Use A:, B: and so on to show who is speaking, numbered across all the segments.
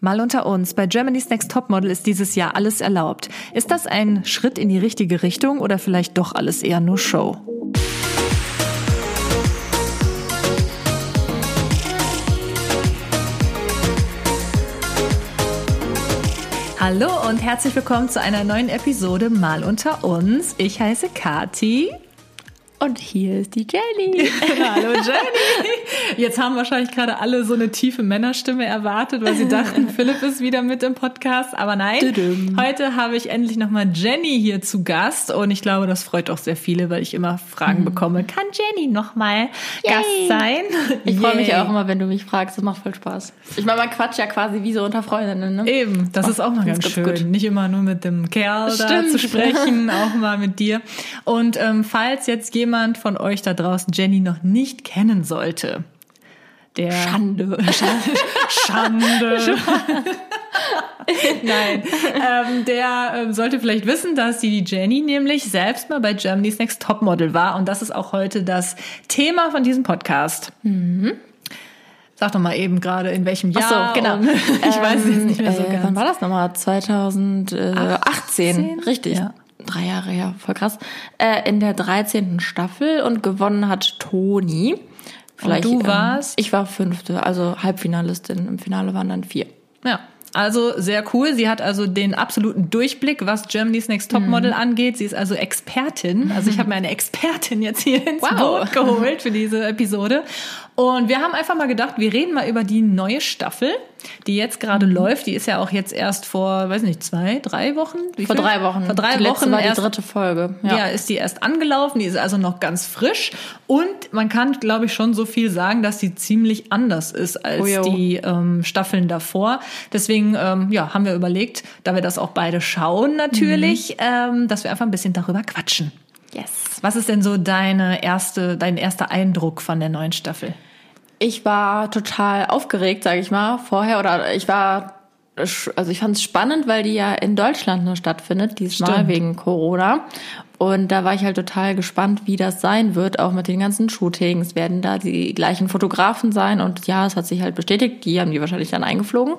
A: Mal unter uns, bei Germany's Next Topmodel ist dieses Jahr alles erlaubt. Ist das ein Schritt in die richtige Richtung oder vielleicht doch alles eher nur Show? Hallo und herzlich willkommen zu einer neuen Episode Mal unter uns. Ich heiße Kati.
B: Und hier ist die Jenny.
A: Hallo Jenny. Jetzt haben wahrscheinlich gerade alle so eine tiefe Männerstimme erwartet, weil sie dachten, Philipp ist wieder mit im Podcast. Aber nein, Düdüm. heute habe ich endlich nochmal Jenny hier zu Gast. Und ich glaube, das freut auch sehr viele, weil ich immer Fragen mhm. bekomme. Kann Jenny nochmal Gast sein?
B: Ich freue mich auch immer, wenn du mich fragst. Das macht voll Spaß. Ich meine, man quatscht ja quasi wie so unter Freundinnen. Ne?
A: Eben, das oh, ist auch mal ganz, ganz schön. Gut. Nicht immer nur mit dem Kerl Stimmt. da zu sprechen, auch mal mit dir. Und ähm, falls jetzt jemand jemand von euch da draußen Jenny noch nicht kennen sollte,
B: der Schande.
A: Schande. Nein, ähm, der ähm, sollte vielleicht wissen, dass die Jenny nämlich selbst mal bei Germany's Next Topmodel war und das ist auch heute das Thema von diesem Podcast. Mhm. Sag doch mal eben gerade, in welchem Jahr.
B: Ach so, genau.
A: ich weiß es jetzt nicht mehr so äh, ganz.
B: Wann war das nochmal? 2018, 18. richtig. Ja drei Jahre her, voll krass, äh, in der 13. Staffel und gewonnen hat Toni.
A: Vielleicht, und du warst?
B: Ähm, ich war fünfte, also Halbfinalistin. Im Finale waren dann vier.
A: Ja, also sehr cool. Sie hat also den absoluten Durchblick, was Germany's Next Topmodel mhm. angeht. Sie ist also Expertin. Also ich habe mir eine Expertin jetzt hier ins wow. Boot geholt für diese Episode. Und wir haben einfach mal gedacht, wir reden mal über die neue Staffel, die jetzt gerade mhm. läuft. Die ist ja auch jetzt erst vor, weiß nicht, zwei, drei Wochen?
B: Wie vor viel? drei Wochen.
A: Vor drei die Wochen
B: war die dritte Folge.
A: Ja. ja, ist die erst angelaufen. Die ist also noch ganz frisch. Und man kann, glaube ich, schon so viel sagen, dass die ziemlich anders ist als oh, die ähm, Staffeln davor. Deswegen, ähm, ja, haben wir überlegt, da wir das auch beide schauen natürlich, mhm. ähm, dass wir einfach ein bisschen darüber quatschen.
B: Yes.
A: Was ist denn so deine erste, dein erster Eindruck von der neuen Staffel?
B: Ich war total aufgeregt, sage ich mal, vorher oder ich war also ich fand es spannend, weil die ja in Deutschland nur stattfindet, diesmal Stimmt. wegen Corona. Und da war ich halt total gespannt, wie das sein wird, auch mit den ganzen Shootings. Werden da die gleichen Fotografen sein? Und ja, es hat sich halt bestätigt, die haben die wahrscheinlich dann eingeflogen.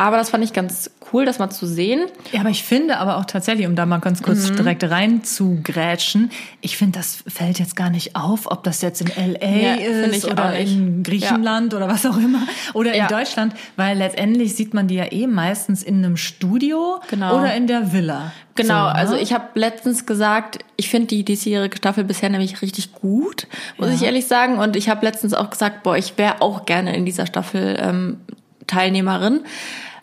B: Aber das fand ich ganz cool, das mal zu sehen.
A: Ja, aber ich finde aber auch tatsächlich, um da mal ganz kurz mhm. direkt rein zu grätschen, ich finde, das fällt jetzt gar nicht auf, ob das jetzt in LA ja, ist oder in Griechenland ja. oder was auch immer oder ja. in Deutschland, weil letztendlich sieht man die ja eh meistens in einem Studio genau. oder in der Villa.
B: Genau, so, ne? also ich habe letztens gesagt, ich finde die diesjährige Staffel bisher nämlich richtig gut, muss ich ehrlich sagen. Und ich habe letztens auch gesagt, boah, ich wäre auch gerne in dieser Staffel ähm, Teilnehmerin.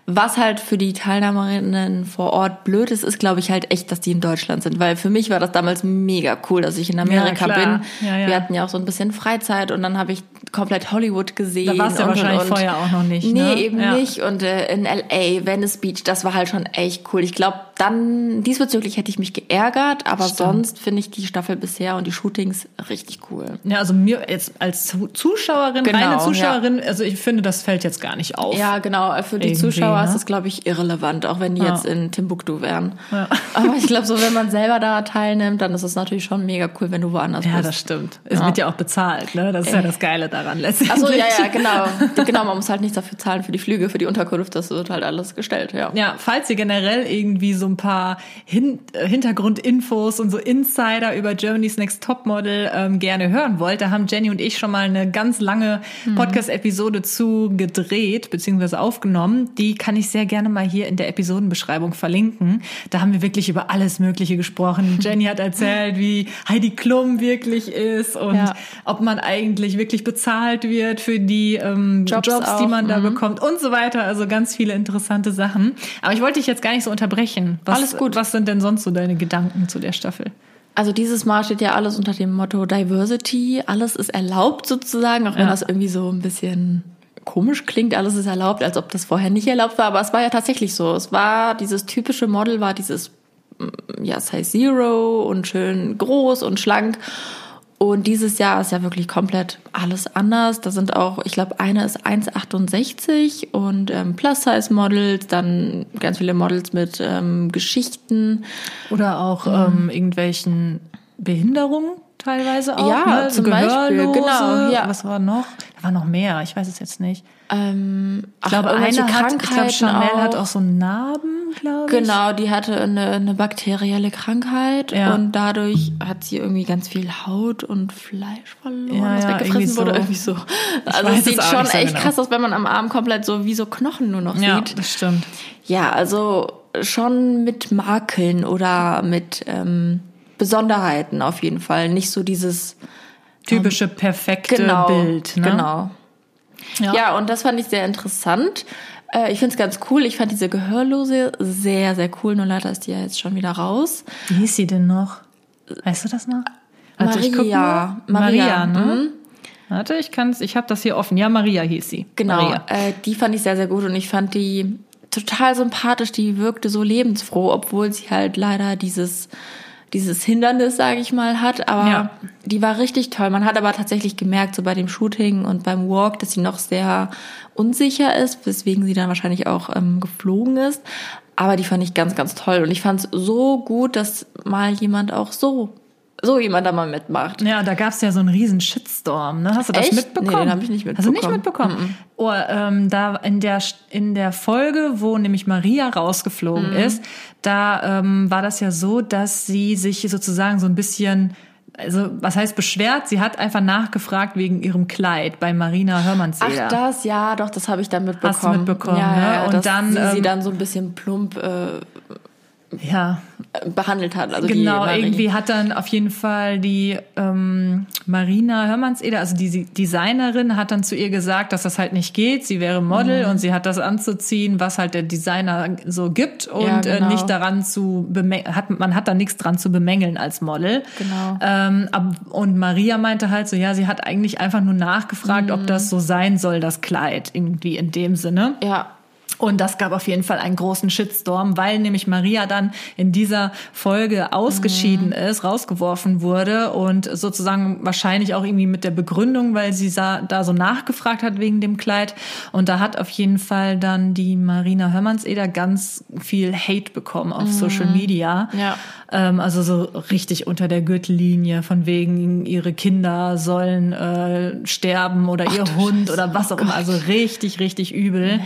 B: Was halt für die Teilnehmerinnen vor Ort blöd ist, ist, glaube ich, halt echt, dass die in Deutschland sind. Weil für mich war das damals mega cool, dass ich in Amerika ja, bin. Ja, ja. Wir hatten ja auch so ein bisschen Freizeit und dann habe ich komplett Hollywood gesehen.
A: Da warst du ja wahrscheinlich und, vorher auch noch nicht.
B: Nee, ne? eben nicht. Und äh, in LA, Venice Beach, das war halt schon echt cool. Ich glaube, dann diesbezüglich hätte ich mich geärgert, aber Stimmt. sonst finde ich die Staffel bisher und die Shootings richtig cool.
A: Ja, also mir jetzt als Zuschauerin, genau, reine Zuschauerin, also ich finde, das fällt jetzt gar nicht auf.
B: Ja, genau. Für die Irgendwie. Zuschauer Dauer ist das, glaube ich, irrelevant, auch wenn die ja. jetzt in Timbuktu wären. Ja. Aber ich glaube, so wenn man selber da teilnimmt, dann ist es natürlich schon mega cool, wenn du woanders
A: ja,
B: bist.
A: Ja, das stimmt. Es wird ja auch bezahlt, ne? Das ist ja das Geile daran letztendlich.
B: Achso, ja, ja, genau. genau, man muss halt nichts dafür zahlen für die Flüge, für die Unterkunft, das wird halt alles gestellt, ja.
A: Ja, falls ihr generell irgendwie so ein paar Hin äh, Hintergrundinfos und so Insider über Germany's Next Topmodel ähm, gerne hören wollt, da haben Jenny und ich schon mal eine ganz lange mhm. Podcast-Episode zu gedreht, beziehungsweise aufgenommen. Die kann ich sehr gerne mal hier in der Episodenbeschreibung verlinken. Da haben wir wirklich über alles Mögliche gesprochen. Jenny hat erzählt, wie Heidi Klum wirklich ist und ja. ob man eigentlich wirklich bezahlt wird für die ähm, Jobs, Jobs die man da mhm. bekommt und so weiter. Also ganz viele interessante Sachen. Aber ich wollte dich jetzt gar nicht so unterbrechen. Was,
B: alles gut.
A: Was sind denn sonst so deine Gedanken zu der Staffel?
B: Also dieses Mal steht ja alles unter dem Motto Diversity. Alles ist erlaubt sozusagen, auch wenn ja. das irgendwie so ein bisschen komisch klingt, alles ist erlaubt, als ob das vorher nicht erlaubt war, aber es war ja tatsächlich so. Es war dieses typische Model, war dieses mm, ja, Size Zero und schön groß und schlank. Und dieses Jahr ist ja wirklich komplett alles anders. Da sind auch, ich glaube, eine ist 1,68 und ähm, Plus-Size-Models, dann ganz viele Models mit ähm, Geschichten.
A: Oder auch ähm, irgendwelchen Behinderungen teilweise auch.
B: Ja,
A: ne?
B: zum Beispiel,
A: Gehörlose.
B: genau, ja.
A: Was war noch? Da war noch mehr, ich weiß es jetzt nicht.
B: Ähm,
A: Ich glaube, eine hat, ich glaube, Chanel hat auch so Narben, glaube ich.
B: Genau, die hatte eine, eine bakterielle Krankheit
A: Ja.
B: und dadurch hat sie irgendwie ganz viel Haut und Fleisch verloren,
A: Ja,
B: was
A: ja,
B: weggefressen wurde.
A: so.
B: Irgendwie so. Also es sieht
A: auch
B: schon
A: so
B: echt
A: genau.
B: krass aus, wenn man am Arm komplett so wie so Knochen nur noch
A: Ja,
B: sieht.
A: das stimmt.
B: Ja, also schon mit Makeln oder mit ähm, Besonderheiten auf jeden Fall. Nicht so dieses
A: Typische perfekte
B: genau,
A: Bild. Ne?
B: Genau.
A: Ja.
B: Ja. und das fand ich sehr interessant. Äh, Ich finde es ganz cool. Ich fand diese Gehörlose sehr, sehr cool. Nur leider ist die ja jetzt schon wieder raus.
A: Wie hieß sie denn noch? Weißt du das noch? Warte, ich guck
B: Maria.
A: mal. Maria,
B: Maria,
A: ne?
B: mhm.
A: Warte, ich kann's, ich habe das hier offen. Ja, Maria hieß sie.
B: Genau, äh, die fand ich sehr, sehr gut und ich fand die total sympathisch. Die wirkte so lebensfroh, obwohl sie halt leider dieses dieses Hindernis, sage ich mal, hat. Aber
A: Ja.
B: die war richtig toll. Man hat aber tatsächlich gemerkt, so bei dem Shooting und beim Walk, dass sie noch sehr unsicher ist, weswegen sie dann wahrscheinlich auch ähm, geflogen ist. Aber die fand ich ganz, ganz toll. Und ich fand es so gut, dass mal jemand auch so, so jemand da mal mitmacht.
A: Ja, da gab's ja so einen riesen Shitstorm, ne? Hast du das
B: Echt?
A: mitbekommen?
B: Nee, den hab ich nicht
A: Hast du nicht
B: mitbekommen.
A: mitbekommen? Oh, ähm, da in der in der Folge, wo nämlich Maria rausgeflogen
B: Mhm.
A: ist, da ähm, war das ja so, dass sie sich sozusagen so ein bisschen also was heißt beschwert? Sie hat einfach nachgefragt wegen ihrem Kleid bei Marina
B: Ach,
A: Hörmannseder.
B: das, ja, doch, das habe ich dann mitbekommen.
A: Hast du mitbekommen,
B: ja,
A: ne?
B: ja,
A: Und
B: dass
A: dann,
B: sie, sie
A: ähm,
B: dann so ein bisschen plump äh,
A: ja,
B: behandelt hat. Also
A: Genau, irgendwie hat dann auf jeden Fall die ähm, Marina Hörmannseder, also die Designerin, hat dann zu ihr gesagt, dass das halt nicht geht. Sie wäre Model
B: Mhm.
A: und sie hat das anzuziehen, was halt der Designer so gibt und
B: Ja, genau.
A: äh, nicht daran zu hat, man hat da nichts dran zu bemängeln als Model.
B: Genau.
A: Ähm, ab, und Maria meinte halt so, ja, sie hat eigentlich einfach nur nachgefragt,
B: Mhm.
A: ob das so sein soll, das Kleid, irgendwie in dem Sinne.
B: Ja,
A: Und das gab auf jeden Fall einen großen Shitstorm, weil nämlich Maria dann in dieser Folge ausgeschieden ist, rausgeworfen wurde und sozusagen wahrscheinlich auch irgendwie mit der Begründung, weil sie da so nachgefragt hat wegen dem Kleid. Und da hat auf jeden Fall dann die Marina Hörmannseder ganz viel Hate bekommen auf Social Media.
B: Ja.
A: Ähm, also so richtig unter der Gürtellinie, von wegen ihre Kinder sollen äh, sterben oder ihr Hund oder was auch immer. Also richtig, richtig übel.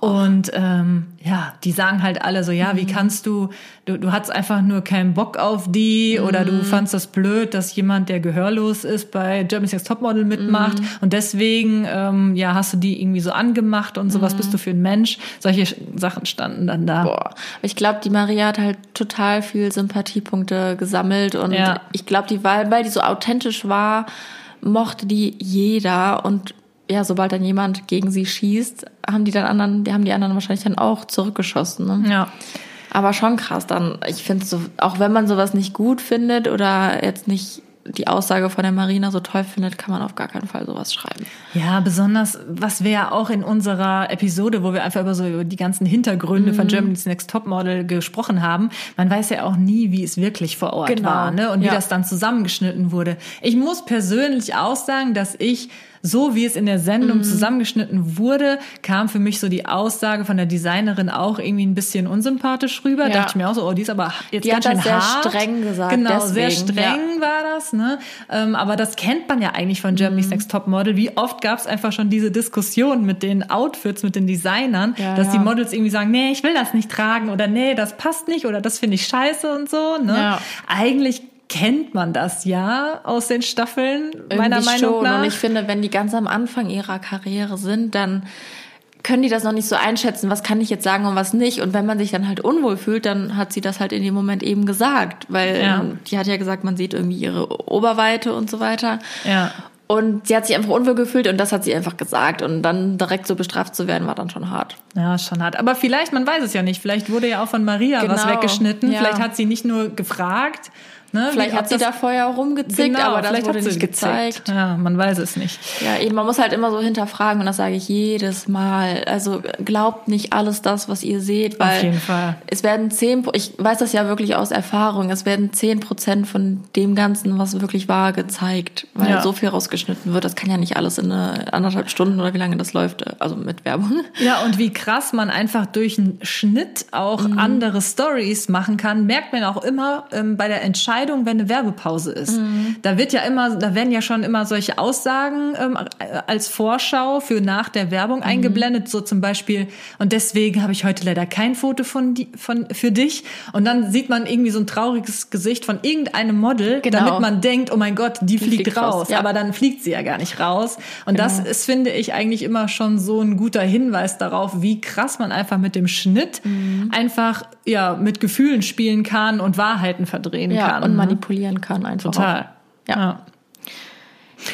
A: Und ähm, ja, die sagen halt alle so, ja, wie kannst du, du, du hattest einfach nur keinen Bock auf die oder du fandst das blöd, dass jemand, der gehörlos ist, bei Germany's Next Topmodel mitmacht und deswegen, ähm, ja, hast du die irgendwie so angemacht und so, was bist du für ein Mensch? Solche Sachen standen dann da.
B: boah. Ich glaube, die Maria hat halt total viel Sympathiepunkte gesammelt und
A: Ja.
B: ich glaube, die Wahl, weil die so authentisch war, mochte die jeder und ja, sobald dann jemand gegen sie schießt, haben die dann anderen, die haben die anderen wahrscheinlich dann auch zurückgeschossen. Ne?
A: Ja.
B: Aber schon krass dann. Ich finde so, auch wenn man sowas nicht gut findet oder jetzt nicht die Aussage von der Marina so toll findet, kann man auf gar keinen Fall sowas schreiben.
A: Ja, besonders, was wir ja auch in unserer Episode, wo wir einfach über so über die ganzen Hintergründe
B: Mhm.
A: von Germany's Next Topmodel gesprochen haben, man weiß ja auch nie, wie es wirklich vor Ort
B: Genau,
A: war, ne? Und wie
B: ja.
A: das dann zusammengeschnitten wurde. Ich muss persönlich auch sagen, dass ich so wie es in der Sendung
B: Mhm.
A: zusammengeschnitten wurde, kam für mich so die Aussage von der Designerin auch irgendwie ein bisschen unsympathisch rüber.
B: Ja.
A: dachte ich mir auch so, oh, die ist aber jetzt
B: Die
A: ganz
B: hat
A: schön
B: sehr
A: hart.
B: streng gesagt,
A: Genau, sehr
B: deswegen,
A: streng war das, ne? Ähm, aber das kennt man ja eigentlich von
B: Mhm.
A: Germany's Next Topmodel. Wie oft gab es einfach schon diese Diskussion mit den Outfits, mit den Designern,
B: Ja,
A: dass die
B: ja.
A: Models irgendwie sagen, nee, ich will das nicht tragen oder nee, das passt nicht oder das finde ich scheiße und so, ne?
B: Ja.
A: Eigentlich kennt man das ja aus den Staffeln, meiner
B: Irgendwie
A: Meinung
B: schon.
A: nach.
B: Und ich finde, wenn die ganz am Anfang ihrer Karriere sind, dann können die das noch nicht so einschätzen, was kann ich jetzt sagen und was nicht. Und wenn man sich dann halt unwohl fühlt, dann hat sie das halt in dem Moment eben gesagt. Weil
A: Ja.
B: die hat ja gesagt, man sieht irgendwie ihre Oberweite und so weiter.
A: Ja.
B: Und sie hat sich einfach unwohl gefühlt und das hat sie einfach gesagt. Und dann direkt so bestraft zu werden, war dann schon hart.
A: Ja, schon hart. Aber vielleicht, man weiß es ja nicht. Vielleicht wurde ja auch von Maria was
B: Genau,
A: weggeschnitten.
B: ja.
A: Vielleicht hat sie nicht nur gefragt. Ne,
B: Vielleicht hat sie da vorher rumgezickt,
A: genau,
B: aber das
A: vielleicht
B: wurde
A: hat sie
B: nicht gezeigt.
A: gezickt. Ja, man weiß es nicht.
B: Ja, eben, man muss halt immer so hinterfragen und das sage ich jedes Mal. Also glaubt nicht alles das, was ihr seht, weil
A: Auf jeden Fall.
B: es werden zehn, ich weiß das ja wirklich aus Erfahrung, es werden zehn Prozent von dem Ganzen, was wirklich war, gezeigt, weil
A: Ja.
B: so viel rausgeschnitten wird. Das kann ja nicht alles in eine, anderthalb Stunden oder wie lange das läuft, also mit Werbung.
A: Ja, und wie krass man einfach durch einen Schnitt auch
B: Mhm.
A: andere Stories machen kann, merkt man auch immer ähm, bei der Kleidung, wenn eine Werbepause ist.
B: Mhm.
A: Da wird ja immer, da werden ja schon immer solche Aussagen ähm, als Vorschau für nach der Werbung
B: Mhm.
A: eingeblendet, so zum Beispiel. Und deswegen habe ich heute leider kein Foto von, die, von für dich. Und dann sieht man irgendwie so ein trauriges Gesicht von irgendeinem Model,
B: Genau.
A: damit man denkt, oh mein Gott, die, fliegt,
B: fliegt
A: raus.
B: raus, ja.
A: Aber dann fliegt sie ja gar nicht raus. Und das
B: Genau.
A: ist, finde ich, eigentlich immer schon so ein guter Hinweis darauf, wie krass man einfach mit dem Schnitt
B: Mhm.
A: einfach ja mit Gefühlen spielen kann und Wahrheiten verdrehen
B: Ja,
A: kann.
B: und
A: ne?
B: manipulieren kann einfach.
A: Total.
B: Auch. Ja.
A: ja.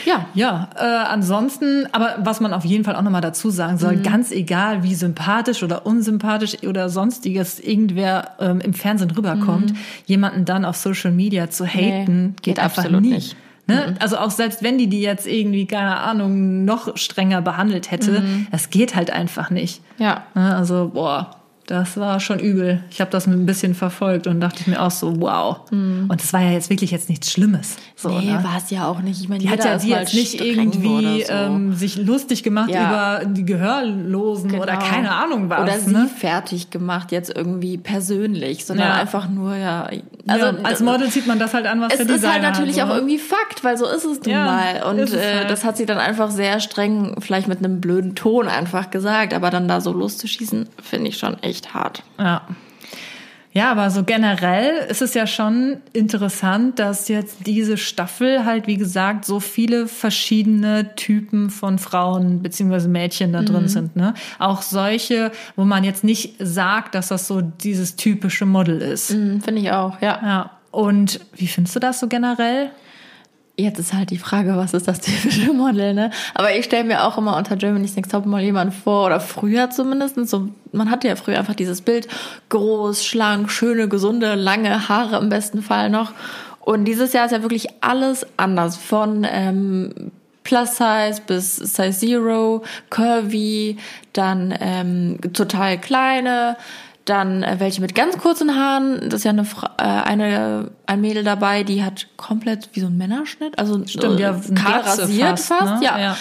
B: Ja.
A: Ja, äh, ansonsten, aber was man auf jeden Fall auch nochmal dazu sagen soll,
B: Mhm.
A: ganz egal, wie sympathisch oder unsympathisch oder sonstiges irgendwer ähm, im Fernsehen rüberkommt, jemanden dann auf Social Media zu haten,
B: Mhm. Nee,
A: geht,
B: geht
A: einfach
B: absolut
A: nie.
B: nicht.
A: Ne? Also auch selbst wenn die die jetzt irgendwie, keine Ahnung, noch strenger behandelt hätte, das geht halt einfach nicht.
B: Ja.
A: Ne? Also, boah, das war schon übel. Ich habe das ein bisschen verfolgt und dachte ich mir auch so, wow. Und das war ja jetzt wirklich jetzt nichts Schlimmes. So,
B: Mhm. nee,
A: ne?
B: war es ja auch nicht. Ich meine,
A: Die hat ja
B: ist
A: die jetzt nicht irgendwie
B: oder so.
A: ähm, sich lustig gemacht
B: Ja.
A: über die Gehörlosen oder
B: Genau.
A: keine Ahnung was.
B: Oder sie
A: ne?
B: fertig gemacht, jetzt irgendwie persönlich, sondern
A: Ja.
B: einfach nur, ja. Also,
A: ja, als Model zieht man das halt an, was
B: es
A: der
B: ist
A: Designer
B: halt natürlich
A: hat,
B: auch
A: ne?
B: irgendwie Fakt, weil so ist es nun mal. Und
A: ist
B: äh,
A: halt.
B: das hat sie dann einfach sehr streng, vielleicht mit einem blöden Ton einfach gesagt, aber dann da so loszuschießen, finde ich schon echt hart.
A: Ja. Ja, aber so generell ist es ja schon interessant, dass jetzt diese Staffel halt, wie gesagt, so viele verschiedene Typen von Frauen beziehungsweise Mädchen da
B: Mhm.
A: drin sind. Ne? Auch solche, wo man jetzt nicht sagt, dass das so dieses typische Model ist.
B: Mhm, finde ich auch, ja.
A: Ja. Und wie findest du das so generell?
B: Jetzt ist halt die Frage, was ist das typische Model, ne? Aber ich stelle mir auch immer unter Germany's Next Top mal jemanden vor, oder früher zumindest, so, man hatte ja früher einfach dieses Bild, groß, schlank, schöne, gesunde, lange Haare im besten Fall noch. Und dieses Jahr ist ja wirklich alles anders, von ähm, Plus Size bis Size Zero, Curvy, dann ähm, total kleine, dann äh, welche mit ganz kurzen Haaren. Das ist ja eine, Fra- äh, eine ein Mädel dabei, die hat komplett wie so ein Männerschnitt, also
A: Stimmt,
B: äh,
A: ja,
B: kahl rasiert fast,
A: ne?
B: ja.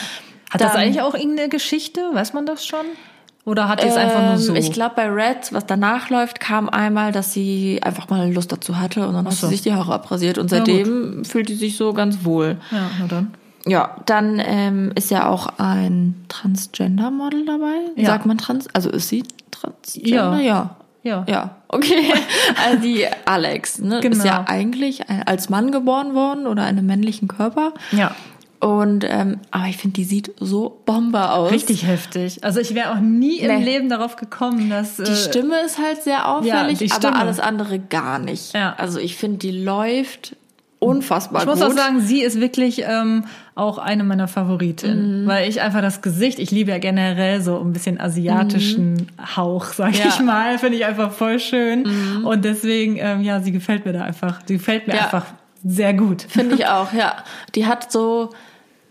A: Hat das
B: Dann-
A: eigentlich auch irgendeine Geschichte? Weiß man das schon? Oder hat die es einfach nur
B: Ähm,
A: so?
B: Ich glaube, bei Red, was danach läuft, kam einmal, dass sie einfach mal Lust dazu hatte und dann hat
A: so.
B: sie sich die Haare abrasiert und
A: Ja,
B: seitdem fühlt sie sich so ganz wohl.
A: ja, na dann.
B: Ja, dann ähm, ist ja auch ein Transgender-Model dabei.
A: Ja.
B: Sagt man trans? Also ist sie Transgender?
A: Ja.
B: Ja.
A: Ja.
B: Ja, okay. Also die Alex, ne?
A: Genau.
B: Ist ja eigentlich als Mann geboren worden oder in einem männlichen Körper.
A: Ja.
B: Und ähm, aber ich finde, die sieht so Bombe aus.
A: Richtig heftig. Also ich wäre auch nie im
B: Nee.
A: Leben darauf gekommen, dass
B: Die
A: äh,
B: Stimme ist halt sehr auffällig,
A: die
B: aber alles andere gar nicht.
A: Ja.
B: Also ich finde, die läuft unfassbar
A: Ich muss
B: gut.
A: auch sagen, sie ist wirklich ähm, auch eine meiner Favoritinnen,
B: Mhm.
A: weil ich einfach das Gesicht, ich liebe ja generell so ein bisschen asiatischen Hauch, sag
B: Mhm. Ja. Mhm.
A: ich mal, finde ich einfach voll schön und deswegen, ähm, ja, sie gefällt mir da einfach, sie gefällt mir
B: Ja.
A: einfach sehr gut.
B: Finde ich auch, ja. Die hat so,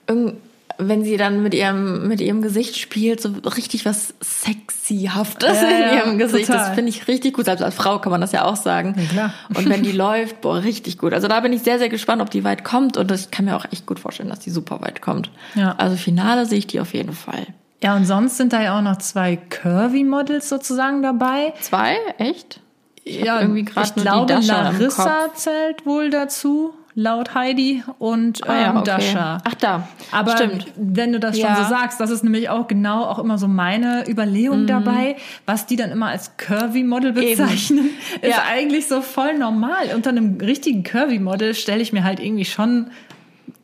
B: irgend- wenn sie dann mit ihrem, mit ihrem Gesicht spielt, so richtig was Sexyhaftes
A: Ja,
B: in
A: ja,
B: ihrem Gesicht.
A: total.
B: Das finde ich richtig gut. Selbst als Frau kann man das ja auch sagen.
A: Ja, klar.
B: Und wenn die läuft, boah, richtig gut. Also da bin ich sehr, sehr gespannt, ob die weit kommt. Und ich kann mir auch echt gut vorstellen, dass die super weit kommt.
A: Ja.
B: Also Finale sehe ich die auf jeden Fall.
A: Ja, und sonst sind da ja auch noch zwei Curvy-Models sozusagen dabei.
B: Zwei? Echt? Ich
A: ja,
B: irgendwie grad
A: ich glaube, Larissa zählt wohl dazu, laut Heidi und ähm,
B: Ah ja, okay.
A: Dasha.
B: Ach da,
A: Aber
B: stimmt.
A: wenn du das schon
B: Ja.
A: so sagst, das ist nämlich auch genau auch immer so meine
B: Mhm.
A: Überlegung dabei, was die dann immer als Curvy-Model bezeichnen, ist
B: Ja.
A: eigentlich so voll normal. Unter einem richtigen Curvy-Model stelle ich mir halt irgendwie schon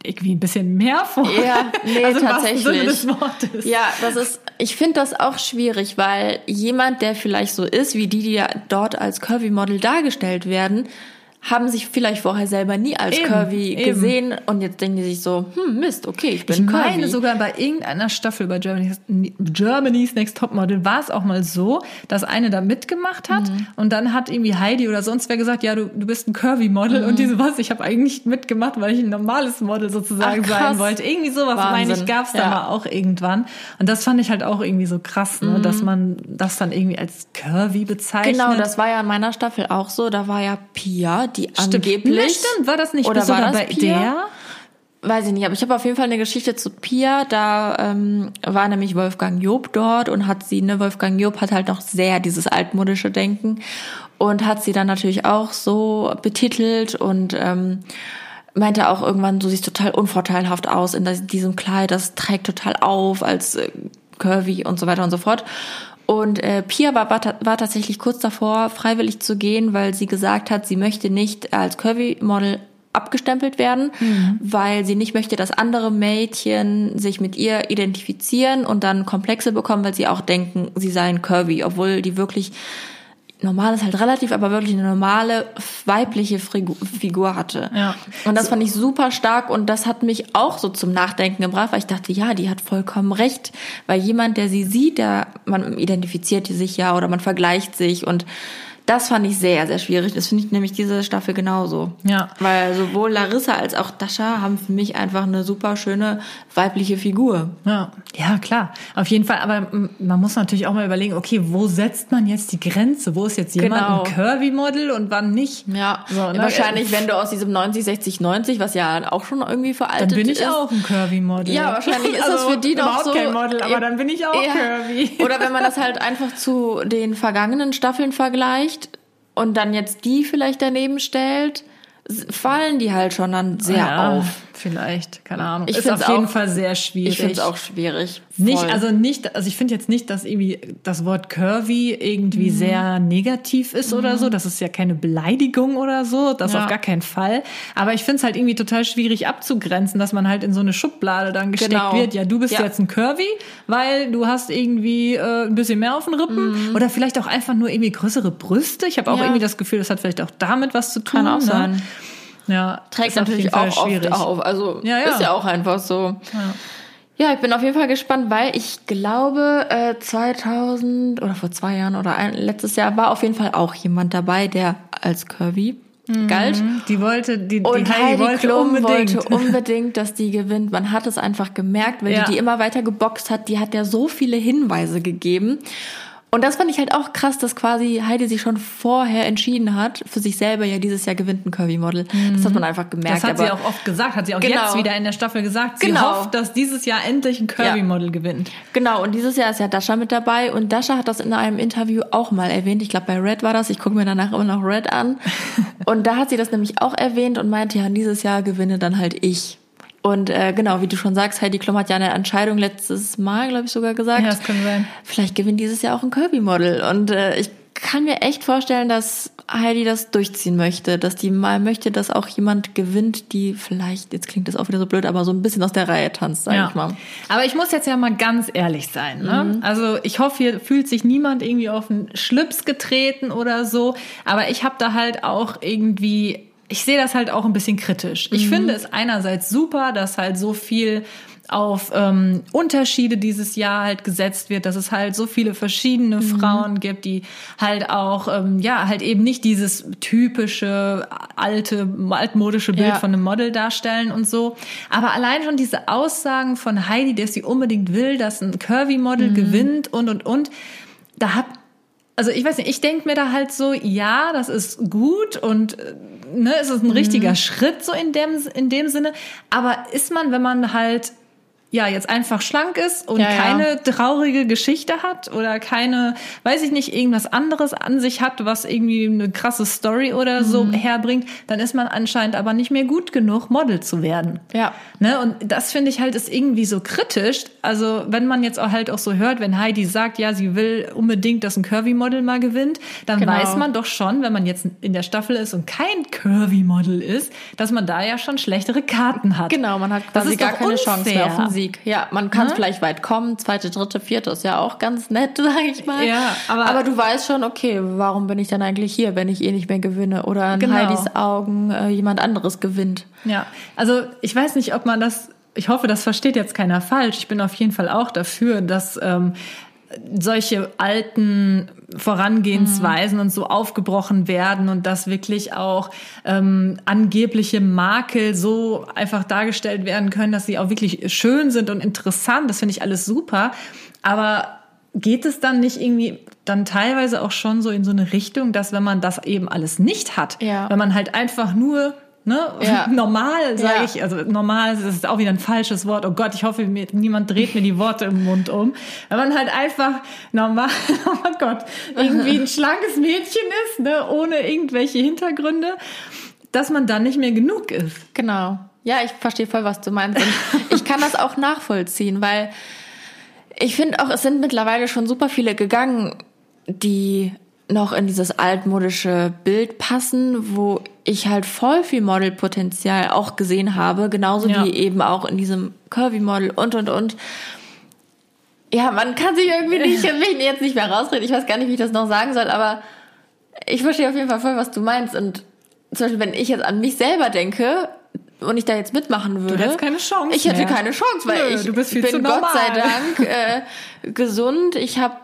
A: irgendwie ein bisschen mehr vor.
B: Ja, nee,
A: also
B: tatsächlich. Ja, das ist, ich finde das auch schwierig, weil jemand, der vielleicht so ist, wie die, die ja dort als Curvy-Model dargestellt werden, haben sich vielleicht vorher selber nie als
A: Eben,
B: Curvy
A: eben.
B: gesehen und jetzt denken die sich so, hm, Mist, okay, ich bin
A: Ich meine
B: Curvy.
A: sogar bei irgendeiner Staffel bei Germany's, Germany's Next Topmodel war es auch mal so, dass eine da mitgemacht hat
B: Mhm.
A: und dann hat irgendwie Heidi oder sonst wer gesagt, ja, du, du bist ein Curvy-Model
B: Mhm.
A: und diese was, ich habe eigentlich mitgemacht, weil ich ein normales Model sozusagen
B: Ach,
A: sein wollte. Irgendwie sowas, meine ich,
B: Wahnsinn.
A: gab es da
B: Ja.
A: mal auch irgendwann. Und das fand ich halt auch irgendwie so krass, ne, dass
B: Mhm.
A: man das dann irgendwie als Curvy bezeichnet.
B: Genau, das war ja in meiner Staffel auch so. Da war ja Pia, die
A: stimmt.
B: angeblich.
A: Ne, stimmt, war das nicht
B: Oder war das
A: bei
B: Pia?
A: der?
B: weiß ich nicht, aber ich habe auf jeden Fall eine Geschichte zu Pia. Da ähm, war nämlich Wolfgang Job dort und hat sie, ne, Wolfgang Job hat halt noch sehr dieses altmodische Denken und hat sie dann natürlich auch so betitelt und ähm, meinte auch irgendwann, du siehst total unvorteilhaft aus in diesem Kleid, das trägt total auf als äh, curvy und so weiter und so fort. Und äh, Pia war, war, tatsächlich kurz davor, freiwillig zu gehen, weil sie gesagt hat, sie möchte nicht als Curvy-Model abgestempelt werden, mhm. weil sie nicht möchte, dass andere Mädchen sich mit ihr identifizieren und dann Komplexe bekommen, weil sie auch denken, sie seien curvy, obwohl die wirklich normal ist halt relativ, aber wirklich eine normale weibliche Figur hatte. Ja. Und das fand ich super stark und das hat mich auch so zum Nachdenken gebracht, weil ich dachte, ja, die hat vollkommen recht, weil jemand, der sie sieht, der man identifiziert sich ja oder man vergleicht sich und das fand ich sehr, sehr schwierig. Das finde ich nämlich diese Staffel genauso. Ja. Weil sowohl Larissa als auch Dasha haben für mich einfach eine super schöne weibliche Figur.
A: Ja, ja klar. Auf jeden Fall. Aber man muss natürlich auch mal überlegen, okay, wo setzt man jetzt die Grenze? Wo ist jetzt jemand genau. ein Curvy-Model und wann nicht?
B: Ja. So, ne? Wahrscheinlich, wenn du aus diesem 90, 60, 90, was ja auch schon irgendwie veraltet ist. Dann bin
A: ich
B: ist.
A: auch ein Curvy-Model.
B: Ja, wahrscheinlich ist also das für die doch so.
A: kein Model, aber dann bin ich auch ja. curvy.
B: Oder wenn man das halt einfach zu den vergangenen Staffeln vergleicht und dann jetzt die vielleicht daneben stellt, fallen die halt schon dann sehr ja, auf.
A: Vielleicht, keine Ahnung. Ich ist auf jeden auch, Fall sehr schwierig.
B: Ich finde es auch schwierig.
A: Voll. Nicht, also nicht, also ich finde jetzt nicht, dass irgendwie das Wort curvy irgendwie mhm. sehr negativ ist mhm. oder so. Das ist ja keine Beleidigung oder so. Das ja. auf gar keinen Fall. Aber ich finde es halt irgendwie total schwierig abzugrenzen, dass man halt in so eine Schublade dann gesteckt genau. wird. Ja, du bist ja. jetzt ein curvy, weil du hast irgendwie äh, ein bisschen mehr auf den Rippen mhm. oder vielleicht auch einfach nur irgendwie größere Brüste. Ich habe auch ja. irgendwie das Gefühl, das hat vielleicht auch damit was zu tun.
B: Kann auch ne? Ja, trägt natürlich auch schwierig. oft auf. Also ja, ja. ist ja auch einfach so. Ja. Ich bin auf jeden Fall gespannt, weil ich glaube, äh, 2000 oder vor zwei Jahren oder ein, letztes Jahr war auf jeden Fall auch jemand dabei, der als Curvy mhm. galt.
A: Die wollte, die, die
B: Heidi, Heidi wollte Klum unbedingt. wollte unbedingt, dass die gewinnt. Man hat es einfach gemerkt, weil die die immer weiter geboxt hat. Die hat ja so viele Hinweise gegeben. Und das fand ich halt auch krass, dass quasi Heidi sich schon vorher entschieden hat, für sich selber ja dieses Jahr gewinnt ein Curvy-Model. Mhm. Das hat man einfach gemerkt.
A: Das hat sie auch oft gesagt, hat sie auch genau. jetzt wieder in der Staffel gesagt. Sie genau. hofft, dass dieses Jahr endlich ein Curvy-Model ja. gewinnt.
B: Genau, und dieses Jahr ist ja Dasha mit dabei und Dasha hat das in einem Interview auch mal erwähnt. Ich glaube, bei Red war das. Ich gucke mir danach immer noch Red an. und da hat sie das nämlich auch erwähnt und meinte, ja, dieses Jahr gewinne dann halt ich. Und äh, genau, wie du schon sagst, Heidi Klum hat ja eine Entscheidung letztes Mal, glaube ich, sogar gesagt. Ja,
A: das kann sein.
B: Vielleicht gewinnt dieses Jahr auch ein Kirby-Model. Und äh, ich kann mir echt vorstellen, dass Heidi das durchziehen möchte, dass die mal möchte, dass auch jemand gewinnt, die vielleicht, jetzt klingt das auch wieder so blöd, aber so ein bisschen aus der Reihe tanzt, sag ja. ich mal.
A: Aber ich muss jetzt ja mal ganz ehrlich sein. Ne? Mhm. Also ich hoffe, hier fühlt sich niemand irgendwie auf den Schlips getreten oder so. Aber ich habe da halt auch irgendwie ich sehe das halt auch ein bisschen kritisch. Ich mhm. finde es einerseits super, dass halt so viel auf ähm, Unterschiede dieses Jahr halt gesetzt wird, dass es halt so viele verschiedene mhm. Frauen gibt, die halt auch ähm, ja halt eben nicht dieses typische alte altmodische Bild ja. von einem Model darstellen und so. Aber allein schon diese Aussagen von Heidi, dass sie unbedingt will, dass ein Curvy Model mhm. gewinnt und und und, da hab also ich weiß nicht, ich denke mir da halt so, ja, das ist gut und ne, es ist ein richtiger mhm. Schritt so in dem, in dem Sinne. Aber ist man, wenn man halt ja jetzt einfach schlank ist und ja, keine ja. traurige Geschichte hat oder keine, weiß ich nicht, irgendwas anderes an sich hat, was irgendwie eine krasse Story oder mhm. so herbringt, dann ist man anscheinend aber nicht mehr gut genug, Model zu werden. Ja. Ne? Und das finde ich halt ist irgendwie so kritisch. Also wenn man jetzt auch halt auch so hört, wenn Heidi sagt, ja, sie will unbedingt, dass ein Curvy-Model mal gewinnt, dann genau. weiß man doch schon, wenn man jetzt in der Staffel ist und kein Curvy-Model ist, dass man da ja schon schlechtere Karten hat.
B: Genau, man hat quasi gar keine unfair. Chance mehr auf Musik. Ja, man kann hm? vielleicht weit kommen. Zweite, dritte, vierte ist ja auch ganz nett, sag ich mal. Ja, aber, aber du weißt schon, okay, warum bin ich dann eigentlich hier, wenn ich eh nicht mehr gewinne? Oder in genau. Heidis Augen äh, jemand anderes gewinnt.
A: Ja, also ich weiß nicht, ob man das ich hoffe, das versteht jetzt keiner falsch. Ich bin auf jeden Fall auch dafür, dass ähm, solche alten Vorangehensweisen mhm. und so aufgebrochen werden und dass wirklich auch ähm, angebliche Makel so einfach dargestellt werden können, dass sie auch wirklich schön sind und interessant. Das finde ich alles super. Aber geht es dann nicht irgendwie dann teilweise auch schon so in so eine Richtung, dass wenn man das eben alles nicht hat, ja. wenn man halt einfach nur Ne?
B: Ja.
A: Normal, sage
B: Ja.
A: ich. Also normal das ist auch wieder ein falsches Wort. Oh Gott, ich hoffe, mir, niemand dreht mir die Worte im Mund um. Wenn man halt einfach normal, oh Gott, irgendwie ein schlankes Mädchen ist, ne? ohne irgendwelche Hintergründe, dass man dann nicht mehr genug ist.
B: Genau. Ja, ich verstehe voll, was du meinst. Und ich kann das auch nachvollziehen, weil ich finde auch, es sind mittlerweile schon super viele gegangen, die noch in dieses altmodische Bild passen, wo ich halt voll viel Modelpotenzial auch gesehen habe, genauso
A: Ja.
B: wie eben auch in diesem Curvy-Model und und und. Ja, man kann sich irgendwie nicht, mich jetzt nicht mehr rausreden. Ich weiß gar nicht, wie ich das noch sagen soll, aber ich verstehe auf jeden Fall voll, was du meinst. Und zum Beispiel, wenn ich jetzt an mich selber denke und ich da jetzt mitmachen würde.
A: hättest keine Chance
B: Ich hätte
A: mehr.
B: keine Chance, weil
A: Nö,
B: ich
A: du bist viel
B: bin
A: zu
B: Gott sei. Dank äh, gesund. Ich habe